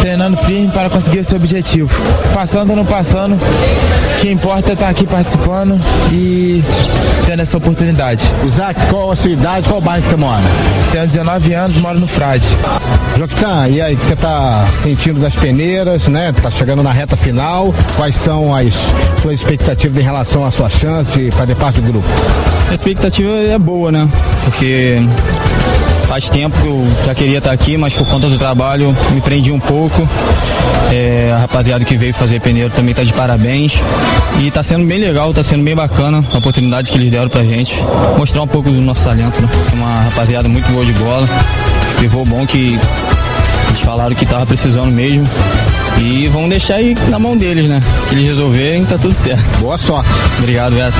treinando firme para conseguir esse objetivo. Passando ou não passando, o que importa é estar aqui participando e tendo essa oportunidade. Isaac, qual a sua idade, qual bairro que você mora? Tenho 19 anos, moro no Frade. Joquitan, e aí, o que você tá sentindo das peneiras, né? Tá chegando na reta final. Quais são as suas expectativas em relação à sua chance de fazer parte do grupo? A expectativa é boa, né? Porque faz tempo que eu já queria estar aqui, mas por conta do trabalho me prendi um pouco. É, a rapaziada que veio fazer peneiro também está de parabéns. E está sendo bem legal, está sendo bem bacana a oportunidade que eles deram pra gente. Mostrar um pouco do nosso talento, né? Uma rapaziada muito boa de bola. Pivô bom que eles falaram que tava precisando mesmo. E vamos deixar aí na mão deles, né? Que eles resolverem, tá tudo certo. Boa sorte. Obrigado, Beto.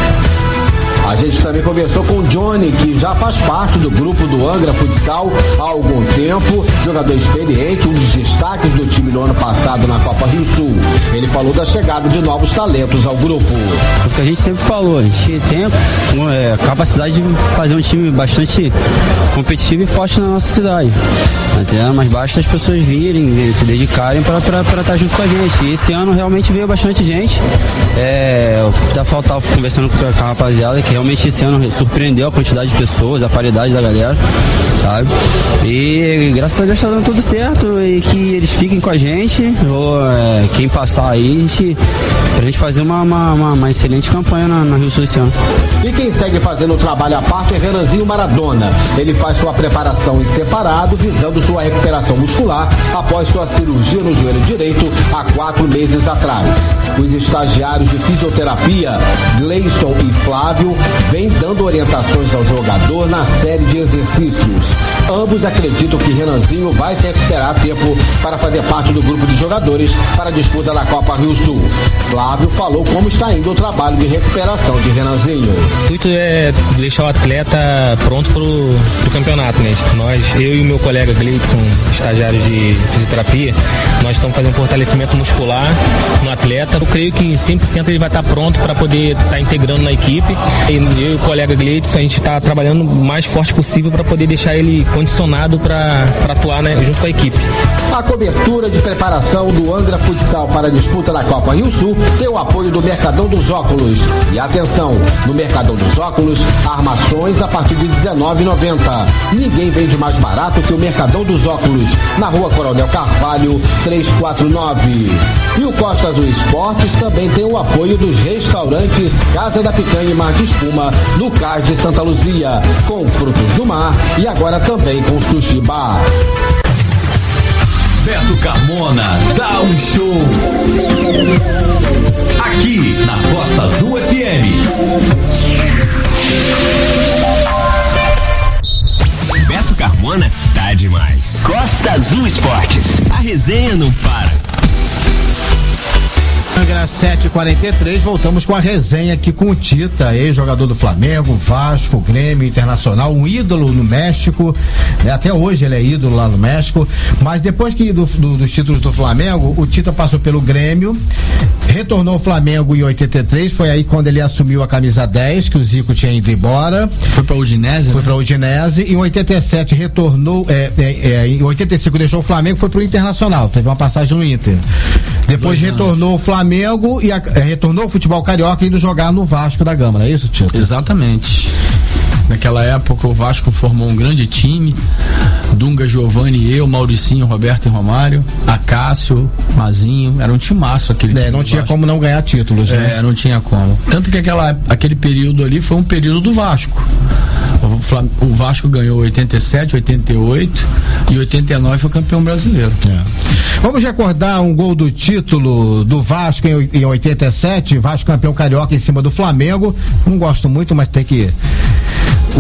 A gente também conversou com o Johnny, que já faz parte do grupo do Angra Futsal há algum tempo, jogador experiente, um dos destaques do time no ano passado na Copa Rio Sul. Ele falou da chegada de novos talentos ao grupo. O que a gente sempre falou, a gente tem é, capacidade de fazer um time bastante competitivo e forte na nossa cidade. Até, mas basta as pessoas virem, se dedicarem para estar junto com a gente. E esse ano realmente veio bastante gente. É, já faltava conversando com a rapaziada que realmente esse ano surpreendeu a quantidade de pessoas, a qualidade da galera, sabe? E graças a Deus está dando tudo certo e que eles fiquem com a gente. Ou, é, quem passar aí, a gente, pra gente fazer uma, uma, uma, uma excelente campanha na, na Rio Sul esse ano. E quem segue fazendo o trabalho à parte é Renanzinho Maradona. Ele faz sua preparação em separado, visando sua recuperação muscular após sua cirurgia no joelho direito há quatro meses atrás. Os estagiários de fisioterapia, Gleison e Flávio, vêm dando orientações ao jogador na série de exercícios. Ambos acreditam que Renanzinho vai se recuperar a tempo para fazer parte do grupo de jogadores para a disputa da Copa Rio Sul. Flávio falou como está indo o trabalho de recuperação de Renanzinho. O intuito é deixar o atleta pronto para o campeonato, né? Nós, eu e o meu colega Gleidson, estagiário de fisioterapia, nós estamos fazendo um fortalecimento muscular no atleta. Eu creio que em 100% ele vai estar pronto para poder estar integrando na equipe. E eu e o colega Gleidson, a gente está trabalhando o mais forte possível para poder deixar ele condicionado para atuar né, junto com a equipe. A cobertura de preparação do Angra Futsal para a disputa da Copa Rio Sul tem o apoio do Mercadão dos Óculos. E atenção, no Mercadão dos Óculos, armações a partir de R$19,90. Ninguém vende mais barato que o Mercadão dos Óculos, na rua Coronel Carvalho, 349. E o Costa Azul Esportes também tem o apoio dos restaurantes Casa da Picanha e Mar Espuma, no Cais de Santa Luzia, com frutos do mar e agora também com sushi bar. Beto Carmona dá um show. Aqui na Costa Azul FM. Beto Carmona tá demais. Costa Azul Esportes. A resenha não para. Angra 743, voltamos com a resenha aqui com o Tita, ex-jogador do Flamengo, Vasco, Grêmio Internacional, um ídolo no México, né? até hoje ele é ídolo lá no México, mas depois que do, do, dos títulos do Flamengo, o Tita passou pelo Grêmio, retornou ao Flamengo em 83, foi aí quando ele assumiu a camisa 10, que o Zico tinha ido embora. Foi pra Udinese? Foi pra Udinese, em 87 retornou, é, é, é, em 85 deixou o Flamengo, foi pro Internacional, teve uma passagem no Inter. Depois Dois retornou ao Flamengo e a- é, retornou ao futebol carioca indo jogar no Vasco da Gama, não é isso, Tito? Exatamente. Naquela época o Vasco formou um grande time. Dunga, Giovanni, eu, Mauricinho, Roberto e Romário, Acácio, Mazinho, era um timaço aquele É, time não tinha Vasco. como não ganhar títulos, né? É, não tinha como. Tanto que aquela, aquele período ali foi um período do Vasco. O, Vasco ganhou 87, 88 e 89 foi campeão brasileiro. Vamos recordar um gol do título do Vasco em, em 87, Vasco campeão carioca em cima do Flamengo. Não gosto muito, mas tem que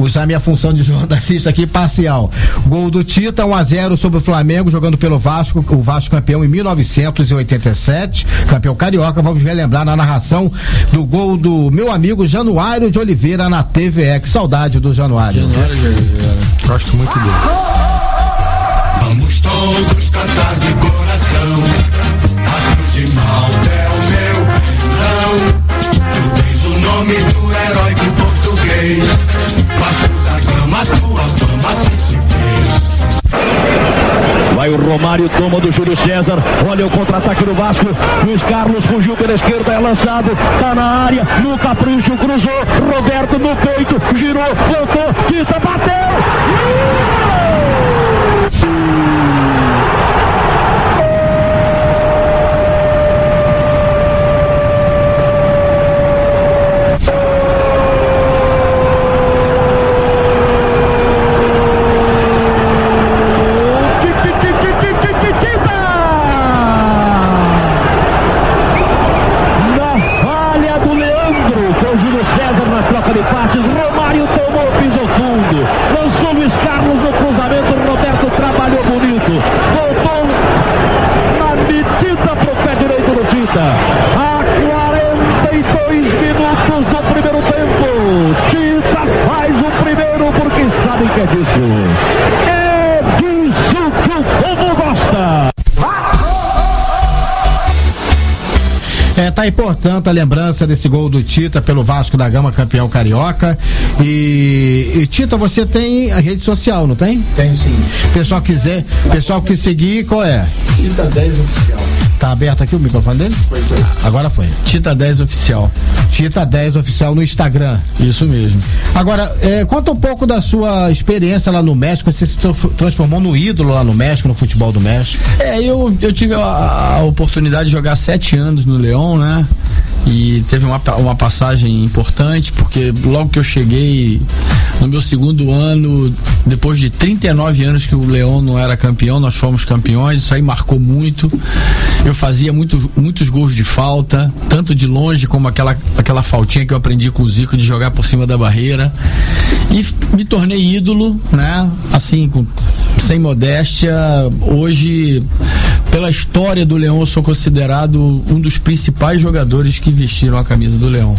usar minha função de jornalista aqui parcial. Gol do Tita, 1 a 0 sobre o Flamengo, jogando pelo Vasco, o Vasco campeão em 1987, campeão carioca. Vamos relembrar na narração do gol do meu amigo Januário de Oliveira na TVE. Que saudade do Januário. Januário de Oliveira. Gosto muito dele. Vamos todos cantar de coração. A cruz de Malta é o meu. Não, tu tens o nome do Romário toma do Júlio César. Olha o contra-ataque do Vasco. Luiz Carlos fugiu pela esquerda, é lançado. Tá na área. No capricho, cruzou. Roberto no peito. Girou, voltou. Tita bateu. Aí, portanto, a lembrança desse gol do Tita pelo Vasco da Gama, campeão carioca. E, e, Tita, você tem a rede social, não tem? Tenho sim. Pessoal quiser, pessoal que seguir, qual é? Tita 10 oficial. Tá aberto aqui o microfone dele? Agora foi. Tita 10 oficial. Tita 10 oficial no Instagram. Isso mesmo. Agora, é, conta um pouco da sua experiência lá no México. Você se tra- transformou no ídolo lá no México, no futebol do México. É, eu, eu tive a, a oportunidade de jogar sete anos no Leão, né? E teve uma, uma passagem importante, porque logo que eu cheguei no meu segundo ano, depois de 39 anos que o Leão não era campeão, nós fomos campeões, isso aí marcou muito. Eu fazia muitos, muitos gols de falta, tanto de longe como aquela, aquela faltinha que eu aprendi com o Zico de jogar por cima da barreira. E me tornei ídolo, né? Assim, com, sem modéstia. Hoje, pela história do Leão, eu sou considerado um dos principais jogadores que vestiram a camisa do Leão.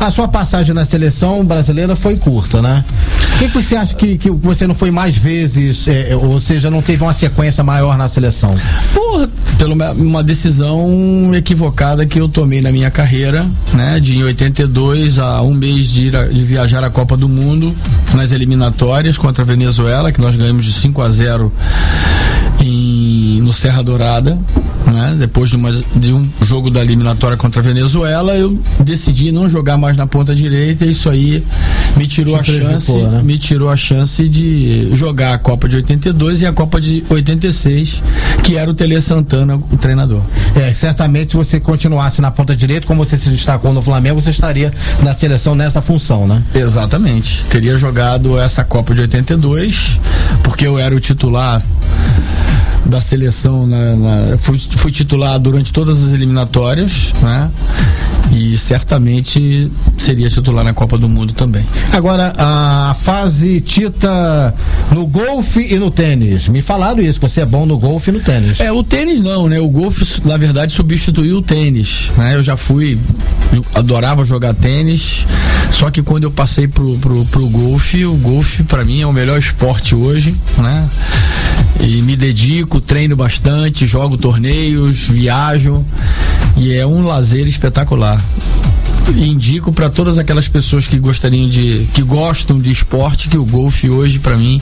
A sua passagem na seleção brasileira foi curta, né? Por que, que você acha que, que você não foi mais vezes, é, ou seja, não teve uma sequência maior na seleção? Por pela uma- decisão equivocada que eu tomei na minha carreira, né? De em 82 a um mês de, ir a- de viajar à Copa do Mundo nas eliminatórias contra a Venezuela, que nós ganhamos de 5 a 0 em, no Serra Dourada, né? Depois de, uma- de um jogo da eliminatória contra a Venezuela, eu decidi não jogar mais na ponta direita e isso aí me tirou a chance, né? me tirou a chance de jogar a Copa de 82 e a Copa de 86, que era o Tele Santana o treinador. É, certamente se você continuasse na ponta direita, como você se destacou no Flamengo, você estaria na seleção nessa função, né? Exatamente. Teria jogado essa Copa de 82, porque eu era o titular da seleção na, na- fui, fui titular durante todas as eliminatórias, né? E certamente seria titular na Copa do Mundo também. Agora, a fase Tita no golfe e no tênis. Me falaram isso, que você é bom no golfe e no tênis. É, o tênis não, né? O golfe, na verdade, substituiu o tênis. Né? Eu já fui, adorava jogar tênis, só que quando eu passei pro, pro, pro golfe, o golfe para mim é o melhor esporte hoje, né? E me dedico, treino bastante, jogo torneios, viajo e é um lazer espetacular. Indico para todas aquelas pessoas que gostariam de, que gostam de esporte, que o golfe hoje para mim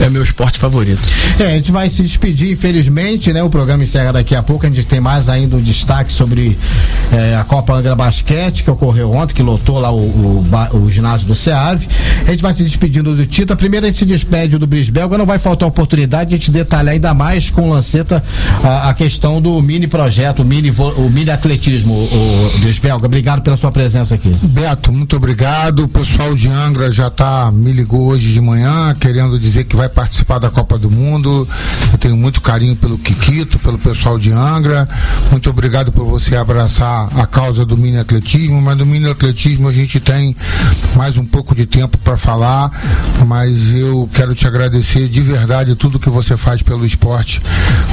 é meu esporte favorito. É, a gente vai se despedir, infelizmente, né? O programa encerra daqui a pouco. A gente tem mais ainda um destaque sobre eh, a Copa Angra Basquete, que ocorreu ontem, que lotou lá o, o, o ginásio do SEAV. A gente vai se despedindo do Tita. Primeiro a gente se despede do Bris Belga. Não vai faltar oportunidade de a gente detalhar ainda mais com o Lanceta a, a questão do mini projeto, o mini, o mini atletismo, o, o Bris Belga. Obrigado pela sua presença aqui. Beto, muito obrigado. O pessoal de Angra já tá, me ligou hoje de manhã, querendo dizer que vai participar da Copa do Mundo. Eu tenho muito carinho pelo Kikito, pelo pessoal de Angra. Muito obrigado por você abraçar a causa do mini atletismo, mas do mini atletismo a gente tem mais um pouco de tempo para falar, mas eu quero te agradecer de verdade tudo que você faz pelo esporte,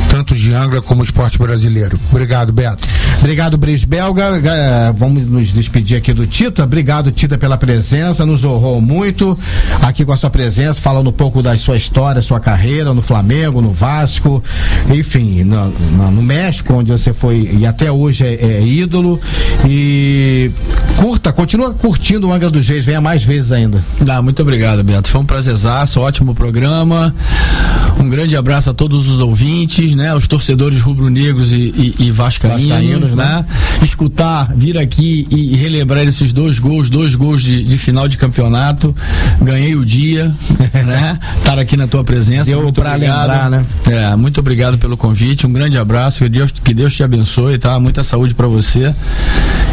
tanto de Angra como o esporte brasileiro. Obrigado, Beto. Obrigado, Bris Belga. Vamos nos despedir. Despedir aqui do Tita. Obrigado, Tita, pela presença. Nos honrou muito aqui com a sua presença, falando um pouco da sua história, sua carreira no Flamengo, no Vasco, enfim, no, no, México, onde você foi e até hoje é, é, ídolo. E curta, continua curtindo o Angra dos Reis, venha mais vezes ainda. Ah, muito obrigado, Beto. Foi um prazerzaço, ótimo programa. Um grande abraço a todos os ouvintes, né? Os torcedores rubro-negros e, e, e vascaínos, vascaínos né? né? Escutar, vir aqui e relembrar esses dois gols, dois gols de, de final de campeonato. Ganhei o dia, né? Estar aqui na tua presença. Deu muito pra obrigado. lembrar, né? É, muito obrigado pelo convite. Um grande abraço. Que Deus, que Deus te abençoe, tá? Muita saúde para você.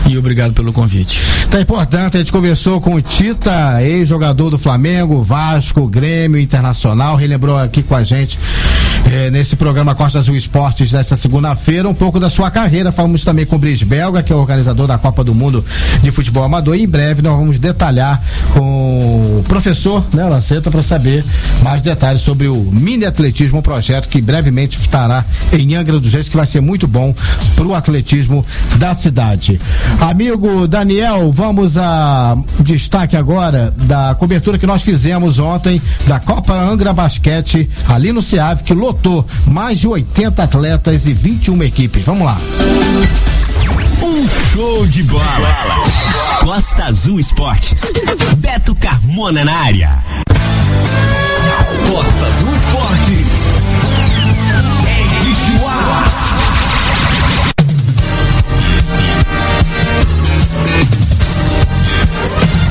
E obrigado pelo convite. Tá importante, a gente conversou com o Tita, ex-jogador do Flamengo, Vasco, Grêmio, Internacional, relembrou aqui com a gente eh, nesse programa Costa Azul Esportes desta segunda-feira um pouco da sua carreira. Falamos também com o Brice Belga, que é o organizador da Copa do Mundo de Futebol Amador. E em breve nós vamos detalhar com o professor né, Lanceta para saber mais detalhes sobre o mini atletismo, um projeto que brevemente estará em Angra dos Reis, que vai ser muito bom para o atletismo da cidade. Amigo Daniel, vamos a destaque agora da cobertura que nós fizemos ontem da Copa Angra Basquete, ali no SEAV, que lotou mais de 80 atletas e 21 equipes. Vamos lá. Um show de bola. Costa Azul Esportes. Beto Carmona na área. Costa Azul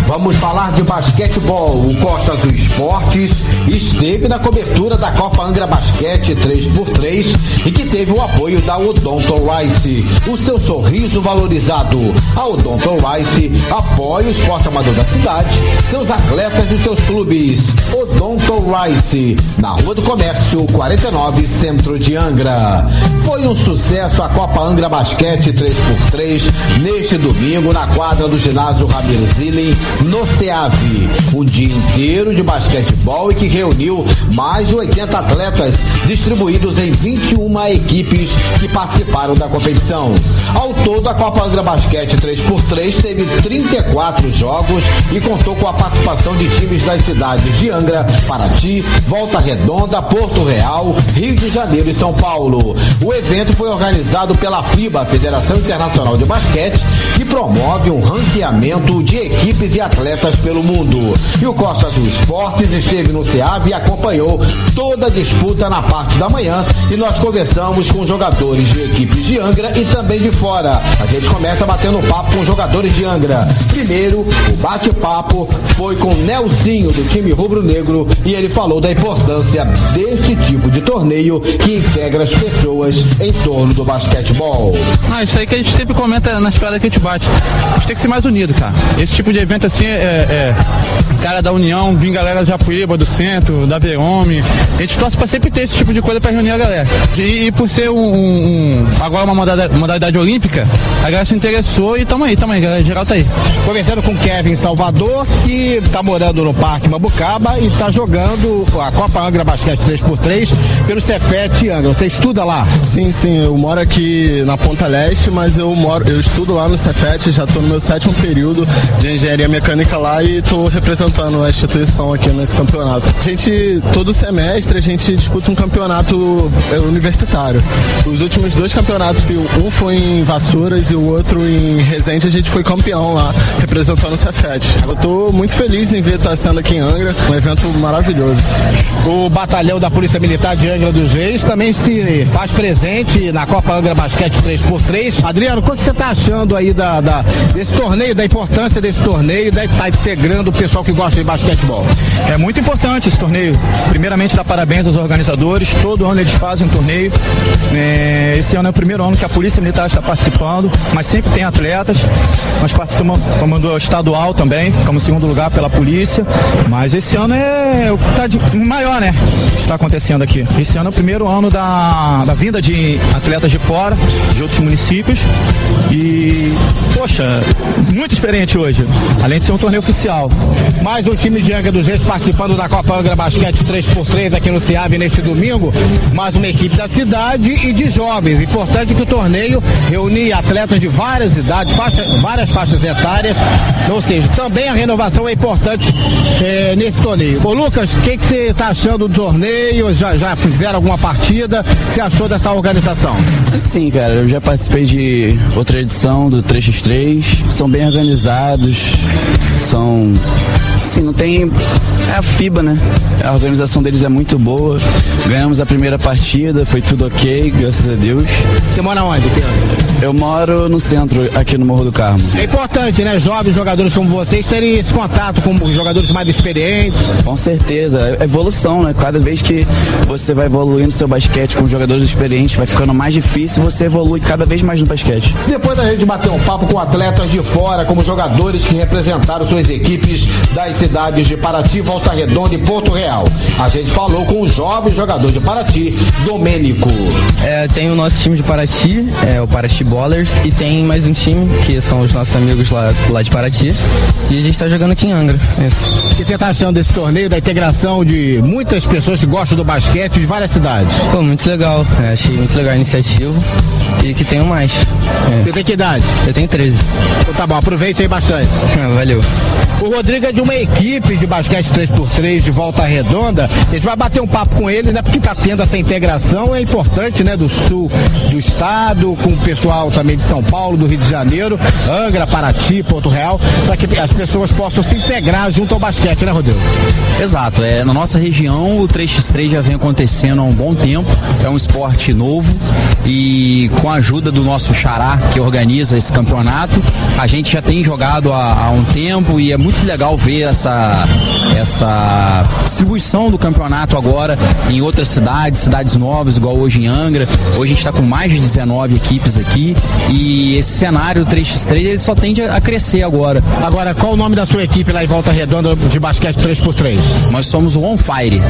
Vamos falar de basquetebol. O Costa Azul Esportes esteve na cobertura da Copa Angra Basquete 3x3 e que teve o apoio da Odonto Rice. O seu sorriso valorizado. A Odonto Rice apoia o esporte amador da cidade, seus atletas e seus clubes. Odonto Rice, na Rua do Comércio, 49, Centro de Angra. Foi um sucesso a Copa Angra Basquete 3x3 neste domingo na quadra do ginásio Ramiro Zilling no SEAV. Um dia inteiro de basquetebol e que reuniu mais de 80 atletas distribuídos em 21 equipes que participaram da competição. Ao todo, a Copa Angra Basquete 3x3 teve 34 jogos e contou com a participação de times das cidades de Angra, Paraty, Volta Redonda, Porto Real, Rio de Janeiro e São Paulo. O evento foi organizado pela FIBA, Federação Internacional de Basquete, que promove um ranqueamento de equipes e atletas pelo mundo. E o Costa Azul Esportes esteve no SEAV e acompanhou toda a disputa na parte da manhã e nós conversamos com jogadores de equipes de Angra e também de fora. A gente começa batendo papo com jogadores de Angra. Primeiro, o bate-papo foi com Nelsinho do time rubro-negro e ele falou da importância desse tipo de torneio que integra as pessoas em torno do basquetebol. Ah, isso aí que a gente sempre comenta nas paradas que a gente bate. A gente tem que ser mais unido, cara. Esse tipo de evento assim é, é cara da União, vim galera de Japuíba, do centro, da Veome. A gente torce pra sempre ter esse tipo de coisa pra reunir a galera. E, e por ser um, um, agora uma modalidade, modalidade, olímpica, a galera se interessou e tamo aí, tamo aí, galera geral tá aí. Conversando com Kevin Salvador, que tá morando no Parque Mabucaba e tá jogando a Copa Angra Basquete 3x3 pelo Cefete Angra. Você estuda lá? Sim, sim, eu moro aqui na Ponta Leste, mas eu moro, eu estudo lá no Cefete, já tô no meu sétimo período de engenharia mecânica lá e tô representando a instituição aqui nesse campeonato. A gente, todo semestre, a gente disputa um campeonato é, universitário. Os últimos dois campeonatos, um foi em Vassouras e o outro em Resende, a gente foi campeão lá, representando o Cefet. Eu tô muito feliz em ver estar sendo aqui em Angra, um evento maravilhoso. O batalhão da Polícia Militar de Angra dos Reis também se faz presente na Copa Angra Basquete 3x3. Adriano, o que você tá achando aí da, da, desse torneio, da importância desse torneio, deve estar tá integrando o pessoal que gosta de basquetebol? É muito importante esse torneio. Primeiramente, dar parabéns aos organizadores. Todo ano eles fazem um torneio. É, esse ano é o primeiro ano que a Polícia Militar está participando, mas sempre tem atletas. Nós participamos do estadual também, ficamos em segundo lugar pela polícia. Mas esse ano é o que está maior, né? Está acontecendo aqui. Esse ano é o primeiro ano da, da vinda de atletas de fora, de outros municípios. E Poxa, muito diferente hoje, além de ser um torneio oficial. Mais um time de Angra dos Reis participando da Copa Angra Basquete 3x3 aqui no Ciave neste domingo. Mais uma equipe da cidade e de jovens. Importante que o torneio reunia atletas de várias idades, faixa, várias faixas etárias. Ou seja, também a renovação é importante eh, nesse torneio. Ô Lucas, o que você está achando do torneio? Já, já fizeram alguma partida? O que você achou dessa organização? Sim, cara, eu já participei de outra edição do 3x3. São bem organizados, são. Assim, não tem. É a FIBA, né? A organização deles é muito boa. Ganhamos a primeira partida, foi tudo ok, graças a Deus. Você mora onde, Eu moro no centro, aqui no Morro do Carmo. É importante, né? Jovens jogadores como vocês terem esse contato com os jogadores mais experientes. Com certeza, é evolução, né? Cada vez que você vai evoluindo seu basquete com jogadores experientes, vai ficando mais difícil, você evolui cada vez mais no basquete. Depois da gente bater um papo com atletas de fora, como jogadores que representaram suas equipes das cidades de Paraty, Volta Redonda e Porto Real. A gente falou com o jovem jogador de Paraty, Domênico. É, tem o nosso time de Paraty, é o Paraty Ballers, e tem mais um time, que são os nossos amigos lá, lá de Paraty. E a gente tá jogando aqui em Angra. Isso. O que você tá achando desse torneio, da integração de muitas pessoas que gostam do basquete de várias cidades? Pô, muito legal. É, achei muito legal a iniciativa. E que tenham mais. É. Você tem que idade? Eu tenho 13. Então tá bom, aproveite aí bastante. Valeu. O Rodrigo é de uma equipe de basquete 3x3 de volta redonda. A gente vai bater um papo com ele, né? Porque tá tendo essa integração, é importante, né? Do sul do estado, com o pessoal também de São Paulo, do Rio de Janeiro, Angra, Paraty, Porto Real, para que as pessoas possam se integrar junto ao basquete, né, Rodrigo? Exato, é, na nossa região o 3x3 já vem acontecendo há um bom tempo, é um esporte novo e com a ajuda do nosso xará que organiza esse campeonato, a gente já tem jogado há, há um tempo e é muito legal ver essa, essa distribuição do campeonato agora em outras cidades, cidades novas, igual hoje em Angra. Hoje a gente está com mais de 19 equipes aqui e esse cenário 3x3 ele só tende a crescer agora. Agora, qual o nome da sua equipe lá em Volta Redonda de basquete 3x3? Nós somos o On Fire.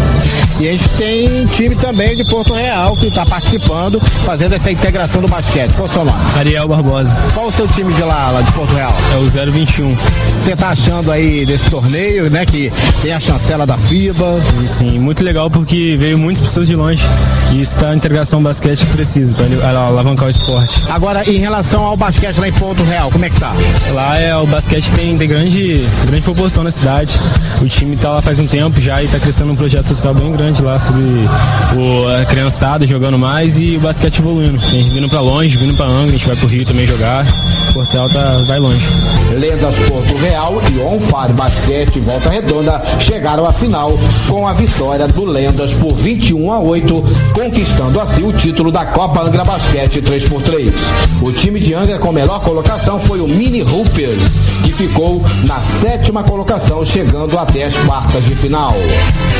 E a gente tem time também de Porto Real que está participando, fazendo essa integração do basquete. Qual o seu nome? Ariel Barbosa. Qual o seu time de lá, lá de Porto Real? É o 021. Você tá achando aí desse torneio, né? Que tem a chancela da FIBA. Sim, sim, muito legal porque veio muitas pessoas de longe e isso tá a integração basquete que precisa para alavancar o esporte. Agora, em relação ao basquete lá em Porto Real, como é que tá? Lá é, o basquete tem, tem grande, grande proporção na cidade. O time tá lá faz um tempo já e tá crescendo um projeto social bem grande lá sobre o, a criançada jogando mais e o basquete evoluindo. A gente vindo pra longe, vindo pra Angra, a gente vai pro Rio também jogar. Porto Real tá, vai longe. Lendas Porto Real e On Fire Basquete e Volta Redonda chegaram à final com a vitória do Lendas por 21 a 8, conquistando assim o título da Copa Angra Basquete 3x3. O time de Angra com melhor colocação foi o Mini Hoopers, que ficou na sétima colocação, chegando até as quartas de final.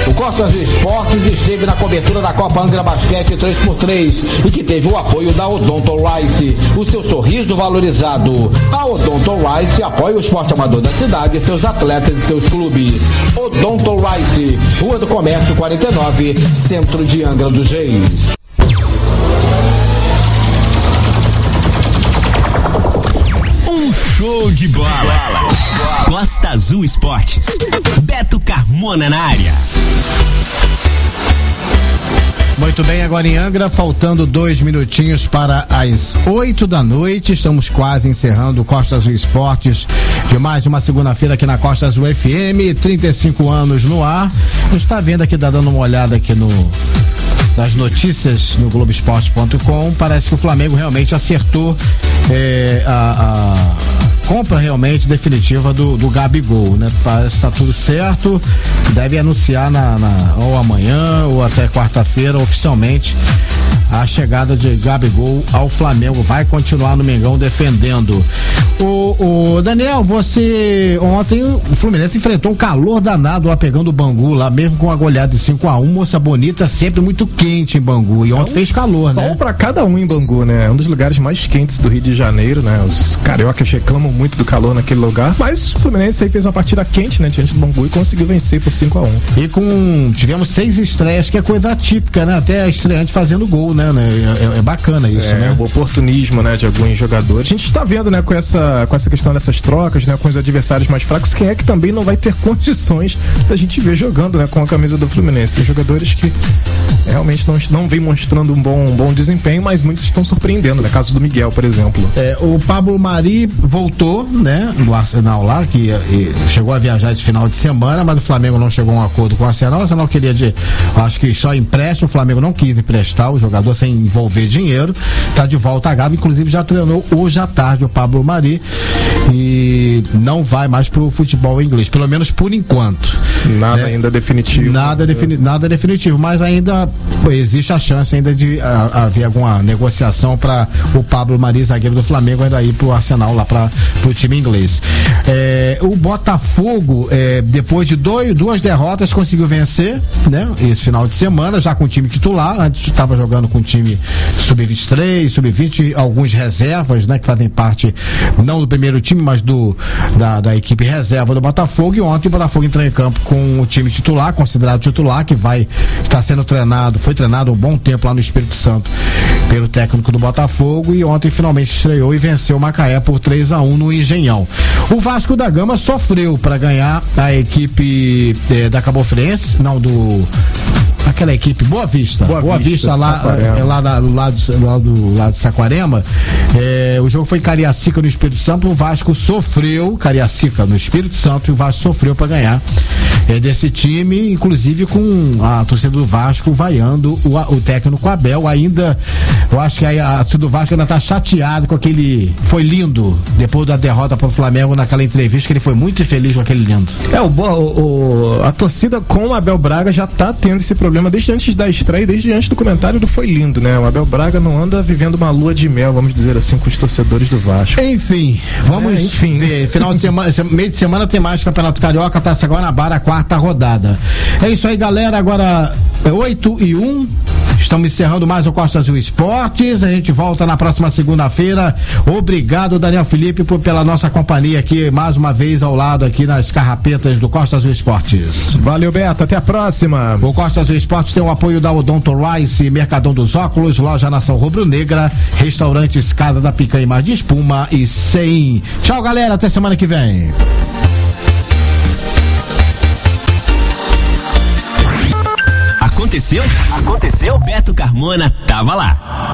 O Costas Esportes esteve na cobertura da Copa Angra Basquete 3x3 e que teve o apoio da Odonto Rice, o seu sorriso valorizado. A Odonto Rice apoia o esporte amador da cidade, seus atletas e seus clubes. Odonto Rice, Rua do Comércio 49, Centro de Angra dos Reis. Um show de bola. Costa Azul Esportes. Beto Carmona na área. Muito bem, agora em Angra, faltando dois minutinhos para as oito da noite. Estamos quase encerrando o Costa Azul Esportes de mais uma segunda-feira aqui na Costa Azul FM. 35 anos no ar. Está vendo aqui, tá dando uma olhada aqui no das notícias no Globoesporte.com. Parece que o Flamengo realmente acertou é, a, a compra realmente definitiva do, do Gabigol, né? Parece que tá tudo certo. Deve anunciar na, na ou amanhã ou até quarta-feira oficialmente a chegada de Gabigol ao Flamengo. Vai continuar no Mengão defendendo. O, o Daniel, você ontem o Fluminense enfrentou um calor danado lá pegando o Bangu, lá mesmo com a goleada de 5 a 1 moça bonita, sempre muito quente em Bangu. E ontem um fez calor, sol né? pra cada um em Bangu, né? É um dos lugares mais quentes do Rio de Janeiro, né? Os cariocas reclamam muito do calor naquele lugar, mas o Fluminense aí fez uma partida quente, né? Diante do Bangu e conseguiu vencer por 5 a 1 E com. Tivemos seis estreias, que é coisa atípica, né? Até a estreante fazendo gol, né? Né? É, é- é bacana isso, É, né? o oportunismo, né, de alguns jogadores. A gente está vendo, né, com essa, com essa questão dessas trocas, né, com os adversários mais fracos, quem é que também não vai ter condições da gente ver jogando, né, com a camisa do Fluminense. Tem jogadores que realmente não, não vem mostrando um bom, um bom desempenho, mas muitos estão surpreendendo, né, caso do Miguel, por exemplo. É, o Pablo Mari voltou, né, no Arsenal lá, que eh, chegou a viajar esse final de semana, mas o Flamengo não chegou a um acordo com o Arsenal. O Arsenal queria de, acho que só empréstimo, o Flamengo não quis emprestar o jogador sem envolver dinheiro. Tá de volta a Gávea, inclusive já treinou hoje à tarde o Pablo Mari e não vai mais pro futebol inglês, pelo menos por enquanto. Nada ainda definitivo. Nada, defini nada definitivo, mas ainda existe a chance ainda de ah, haver alguma negociação para o Pablo Mari, zagueiro do Flamengo, ainda ir pro Arsenal lá para pro time inglês. É, o Botafogo, é, depois de dois, duas derrotas, conseguiu vencer, né? Esse final de semana, já com o time titular. Antes estava jogando com o time sub-23, sub-20, alguns reservas, né? Que fazem parte não do primeiro time, mas do da, da equipe reserva do Botafogo. E ontem o Botafogo entrou em campo com o time titular, considerado titular, que vai estar sendo treinado, foi treinado um bom tempo lá no Espírito Santo pelo técnico do Botafogo e ontem finalmente estreou e venceu o Macaé por 3 a 1 no Engenhão. O Vasco da Gama sofreu para ganhar a equipe eh, da Cabo Friense, não do aquela equipe Boa Vista. Boa Boa, Vista Vista, de lá, é, lá, da- do lado, lá do lado de Saquarema. É, o jogo foi em Cariacica no Espírito Santo. O Vasco sofreu, Cariacica no Espírito Santo, e o Vasco sofreu para ganhar é, desse time, inclusive com a torcida do Vasco vaiando o, o técnico Abel. Ainda, eu acho que a, a torcida do Vasco ainda tá chateado com aquele. Foi lindo depois da derrota pro Flamengo naquela entrevista, que ele foi muito feliz com aquele lindo. É, o, o- o- a torcida com o Abel Braga já tá tendo esse problema desde antes da estreia, desde antes do comentário do Foi Lindo, né? O Abel Braga não anda vivendo uma lua de mel, vamos dizer assim, com os torcedores do Vasco. Enfim, vamos É, enfim. ver. Final de semana, meio de semana tem mais Campeonato Carioca, Taça Guanabara, a quarta rodada. É isso aí, galera. Agora é 8 e 1. Estamos encerrando mais o Costa Azul Esportes. A gente volta na próxima segunda-feira. Obrigado, Daniel Felipe, por, pela nossa companhia aqui, mais uma vez ao lado aqui nas carrapetas do Costa Azul Esportes. Valeu, Beto. Até a próxima. O Costa Azul Esportes tem o apoio da Odonto Rice, Mercadão dos Óculos, Loja Nação Rubro Negra, Restaurante Escada da Picanha e Mar de Espuma e 100. Tchau, galera. Até semana que vem. Aconteceu? Aconteceu? Beto Carmona tava lá.